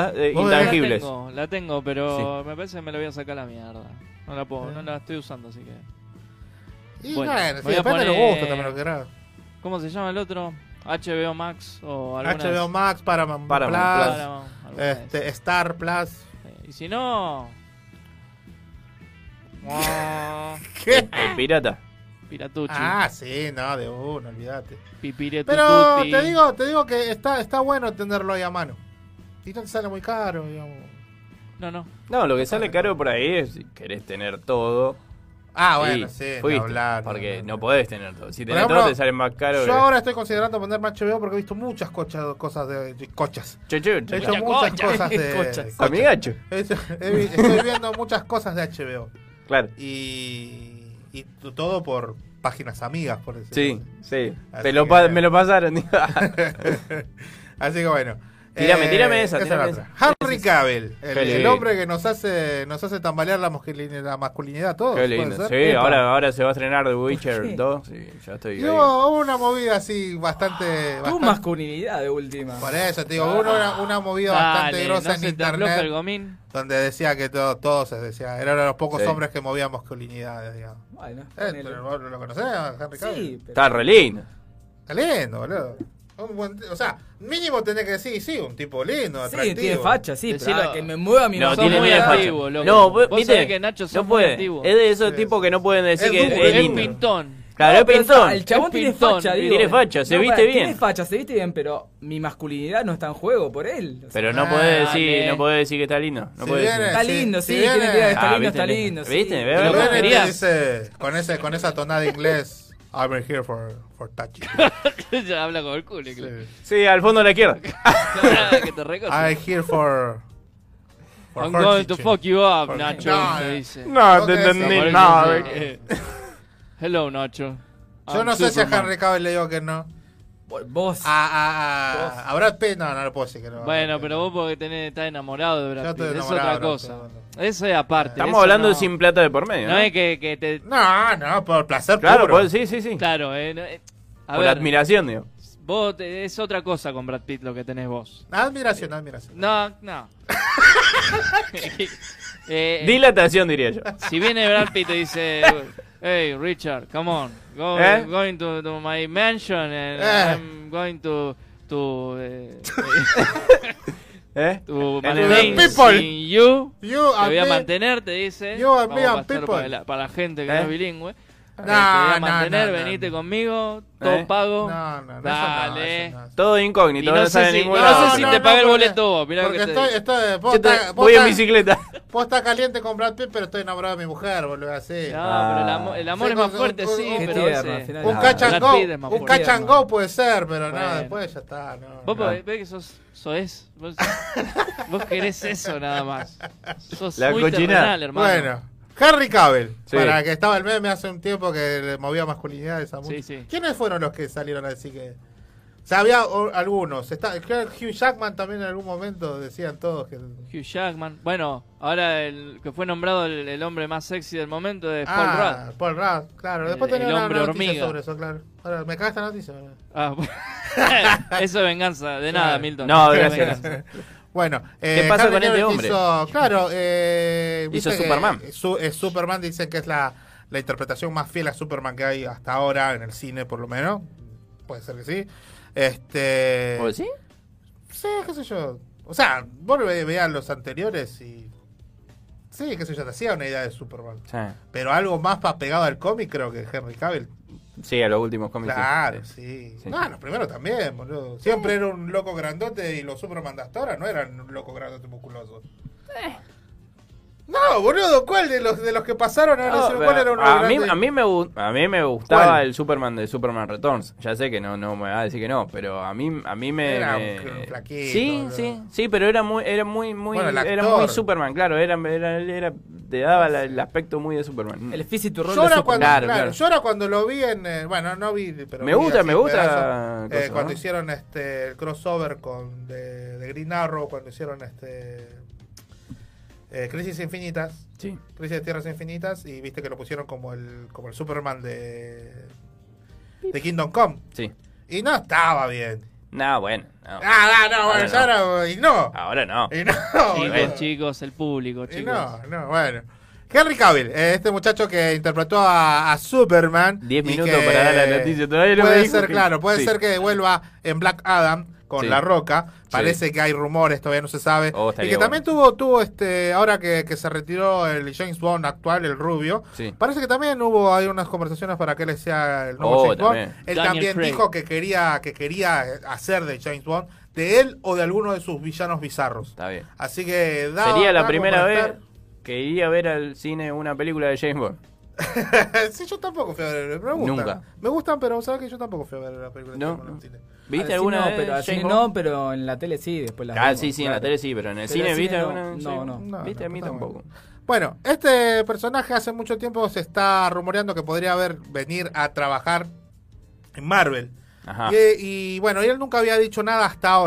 Está eh, intangibles. La tengo, la tengo, pero me parece que me la voy a sacar a la mierda. No la puedo, Eh. no la estoy usando, así que. Y Bueno, bueno, sí, voy a depende de los poner- gustos también lo que querás. ¿Cómo se llama el otro? HBO Max o alguna HBO? Max, Paramount, Paramount Plus, Plus. Paramount, este, Star Plus. Y si no. (laughs) ¿Qué? El pirata. Piratucci. Ah, sí, no, de uno, olvídate. Pero te digo, te digo que está, está bueno tenerlo ahí a mano. Y no te sale muy caro, digamos. No, no. No, lo que sale caro por ahí es si querés tener todo Ah, bueno, sí, fuiste, hablar, Porque no, podés tener todo. Si tenés ejemplo, todo, te sale más caro. Yo que- ahora estoy considerando ponerme HBO porque he visto muchas cochas, cosas de, de cochas. Che, che, He visto muchas Cocha. cosas de (laughs) Cochas. Amigacho. Estoy viendo muchas cosas de HBO. Claro. Y, y todo por páginas amigas, por decirlo Sí, sí. Así Te lo que- me lo pasaron. (laughs) (laughs) Así que bueno. Tírame, tírame esa, es tírame esa. Henry Cavill, el, Qué el hombre que nos hace nos hace tambalear la masculinidad, la masculinidad todo. Qué lindo. Sí, ahora, ahora se va a estrenar The Witcher 2. Sí, ya estoy Y ahí. una movida así bastante. Tu bastante masculinidad de última. por eso te digo, hubo una, una movida bastante Dale, grosa no en se internet. el gomín. Donde decía que todo, todos se decía, eran los pocos Sí. hombres que movían masculinidades, digamos. Bueno, Eh, vos lo conocés, a Henry Cavill. Sí, pero- Está re lindo. Está lindo, boludo. Un buen- o sea, mínimo tenés que decir, sí, un tipo lindo, Sí, atractivo. tiene facha, sí, pero Decilo- ahora que me mueva mi No, tiene muy antiguo, loco. No, Vos viste, que Nacho no puede. Es de esos tipos que no pueden decir Es que duro, es lindo. pintón. Claro, No, es pero pintón. El chabón Es tiene pintón, facha, digo. tiene facha, se No, viste para, bien. Tiene facha, se viste bien, pero mi masculinidad no está en juego por él. O sea, Pero no Ah, podés decir, no podés decir que está lindo. No Si podés viene- decir. Está Sí, lindo, sí, viene- tiene que está Ah, lindo, está viste, lindo. sí. ¿viste? Ve, Pero lo que viene y te querías. dice, con, ese, con esa tonada de inglés, I'm here for, for touching. (laughs) ya habla con el culo. claro. Sí, al fondo a la izquierda. (laughs) que te. I'm here for... for I'm going to fuck you up, For- Nacho. No, te no. dice. No, No te entendí nada. Hello, Nacho. Yo I'm no sé si a. Henry Cavill le digo que no. Vos. A, a, a, a Brad Pitt no, no le puedo decir que no. Bueno, pero vos porque tenés, estás enamorado de Brad Pitt. Es otra cosa. Eso es aparte. Estamos eso hablando no- sin plata de por medio. No ¿no? es que, que te. No, no, por placer Claro, puro. pues, sí, sí, sí. Claro, eh, no, eh, a Por ver, admiración, digo. Vos te- es otra cosa con Brad Pitt lo que tenés vos. Admiración, admiración. No, no. (laughs) (laughs) Eh, Dilatación, diría yo. Si viene Brad Pitt y dice, hey Richard, come on, go, ¿Eh? going to, to my mansion and Eh. I'm going to to (laughs) eh, ¿Eh? to people. you. You Te voy a mantener, te dice. You and Vamos me and people. para la, para la gente que ¿Eh? no es bilingüe. No, Eh, te voy a no, mantener, no, no, venite no. conmigo, todo ¿Eh? pago. No, no, no, eso no, Dale. eso no. Todo Y incógnito, no, sé si, ningún no lado. sé si no, te no, paga el boleto vos, mirá Porque que te estoy, estoy, vos está- voy en bicicleta. Vos estás caliente con Brad Pitt, pero estoy enamorado de mi mujer, boludo, así. No, pero el amor, el amor Sí, es más fuerte, sí, pero tierno, ese- al final. Un Ah, más un go puede ser, pero Bueno. no, después ya está, no. Vos no. ves que sos, sos vos, vos querés eso nada más. (laughs) Sos La muy terrenal, hermano. Bueno, Harry Cavill, Sí. para que estaba el meme hace un tiempo que le movía masculinidades a muchos. Sí, sí. ¿Quiénes fueron los que salieron a decir que.? O sea, había o- algunos. Está, creo que Hugh Jackman también en algún momento decían todos que. Hugh Jackman. Bueno, ahora el que fue nombrado el, el hombre más sexy del momento es Paul ah, Rudd. Paul Rudd, claro. Después El- tenía el una hombre noticia hormiga. sobre eso, claro. Ahora, me caga esta noticia. Ah, (laughs) eso es venganza. De nada. Milton. No, gracias. Bueno, ¿Qué eh, pasa Henry con este hombre? hizo- claro, eh, Hizo Superman. su- eh, Superman dicen que es la, la interpretación más fiel a Superman que hay hasta ahora en el cine, por lo menos. Puede ser que sí. Este. ¿Vos sí? Sí, qué sé yo. O sea, vos ve- veías los anteriores y. Sí, qué sé yo, te hacía una idea de Superman. Sí. Pero algo más para pegado al cómic, creo que Henry Cavill. Sí, a los últimos cómics. Claro, Sí. sí. Sí. No, los primeros también, boludo. Siempre era un loco grandote y los Superman de hasta ahora no eran un loco grandote musculoso. No, boludo, ¿cuál de los de los que pasaron ahora No, cuál era uno a, mí, a, mí me, a mí me gustaba ¿Cuál? el Superman de Superman Returns. Ya sé que no, no me va a decir que no, pero a mí, a mí me... Era un- me- un flaquito, sí, sí, sí, pero era muy, era muy, muy, Bueno, el era muy Superman, claro, era, era, era- te daba la- el aspecto muy de Superman. El físico rol Yo de ahora, Superman. cuando, Claro, claro, yo ahora cuando lo vi en. eh, bueno, no vi, pero. Me vi gusta, me gusta pedazos, cosa, eh, cuando ¿no? hicieron este el crossover con de, de Green Arrow, cuando hicieron este. Eh, Crisis Infinitas. Sí. Crisis de Tierras Infinitas. Y viste que lo pusieron como el, como el Superman de. de Kingdom Come. Sí. Y no estaba bien. No, bueno. No. Ah, no, no, bueno, ahora. Y no. Ahora no. Y no, Chicos, boludo. chicos, el público, Y chicos. no, no, bueno. Henry Cavill, eh, este muchacho que interpretó a, a Superman. Diez y minutos que para dar la noticia, todavía no me Puede dijo ser, que- claro, puede sí. ser que vuelva en Black Adam con Sí. La Roca. Parece que hay rumores, todavía no se sabe. Oh, y que también tuvo, tuvo este, ahora que, que se retiró el James Bond actual, el rubio. Sí. Parece que también hubo hay unas conversaciones para que él sea el nuevo Oh, James Bond. Él Daniel también Craig. dijo que quería, que quería hacer de James Bond, de él o de alguno de sus villanos bizarros. Está bien. Así que daba- Sería la primera vez estar. que iría a ver al cine una película de James Bond. (laughs) sí, yo tampoco fui a ver. Me gustan. Nunca. Me gustan, pero sabes que yo tampoco fui a ver la película. No, de James Bond en el cine. ¿Viste Al alguna vez no, pero, no, en la tele sí, después la Ah, vimos, sí, sí, en la tele sí, pero en el Pero cine, ¿viste no, alguna? No, Sí. no. No, ¿Viste? A mí tampoco. Bueno, este personaje hace mucho tiempo se está rumoreando que podría haber venir a trabajar en Marvel. Ajá. Y, y bueno, él nunca había dicho nada hasta ahora.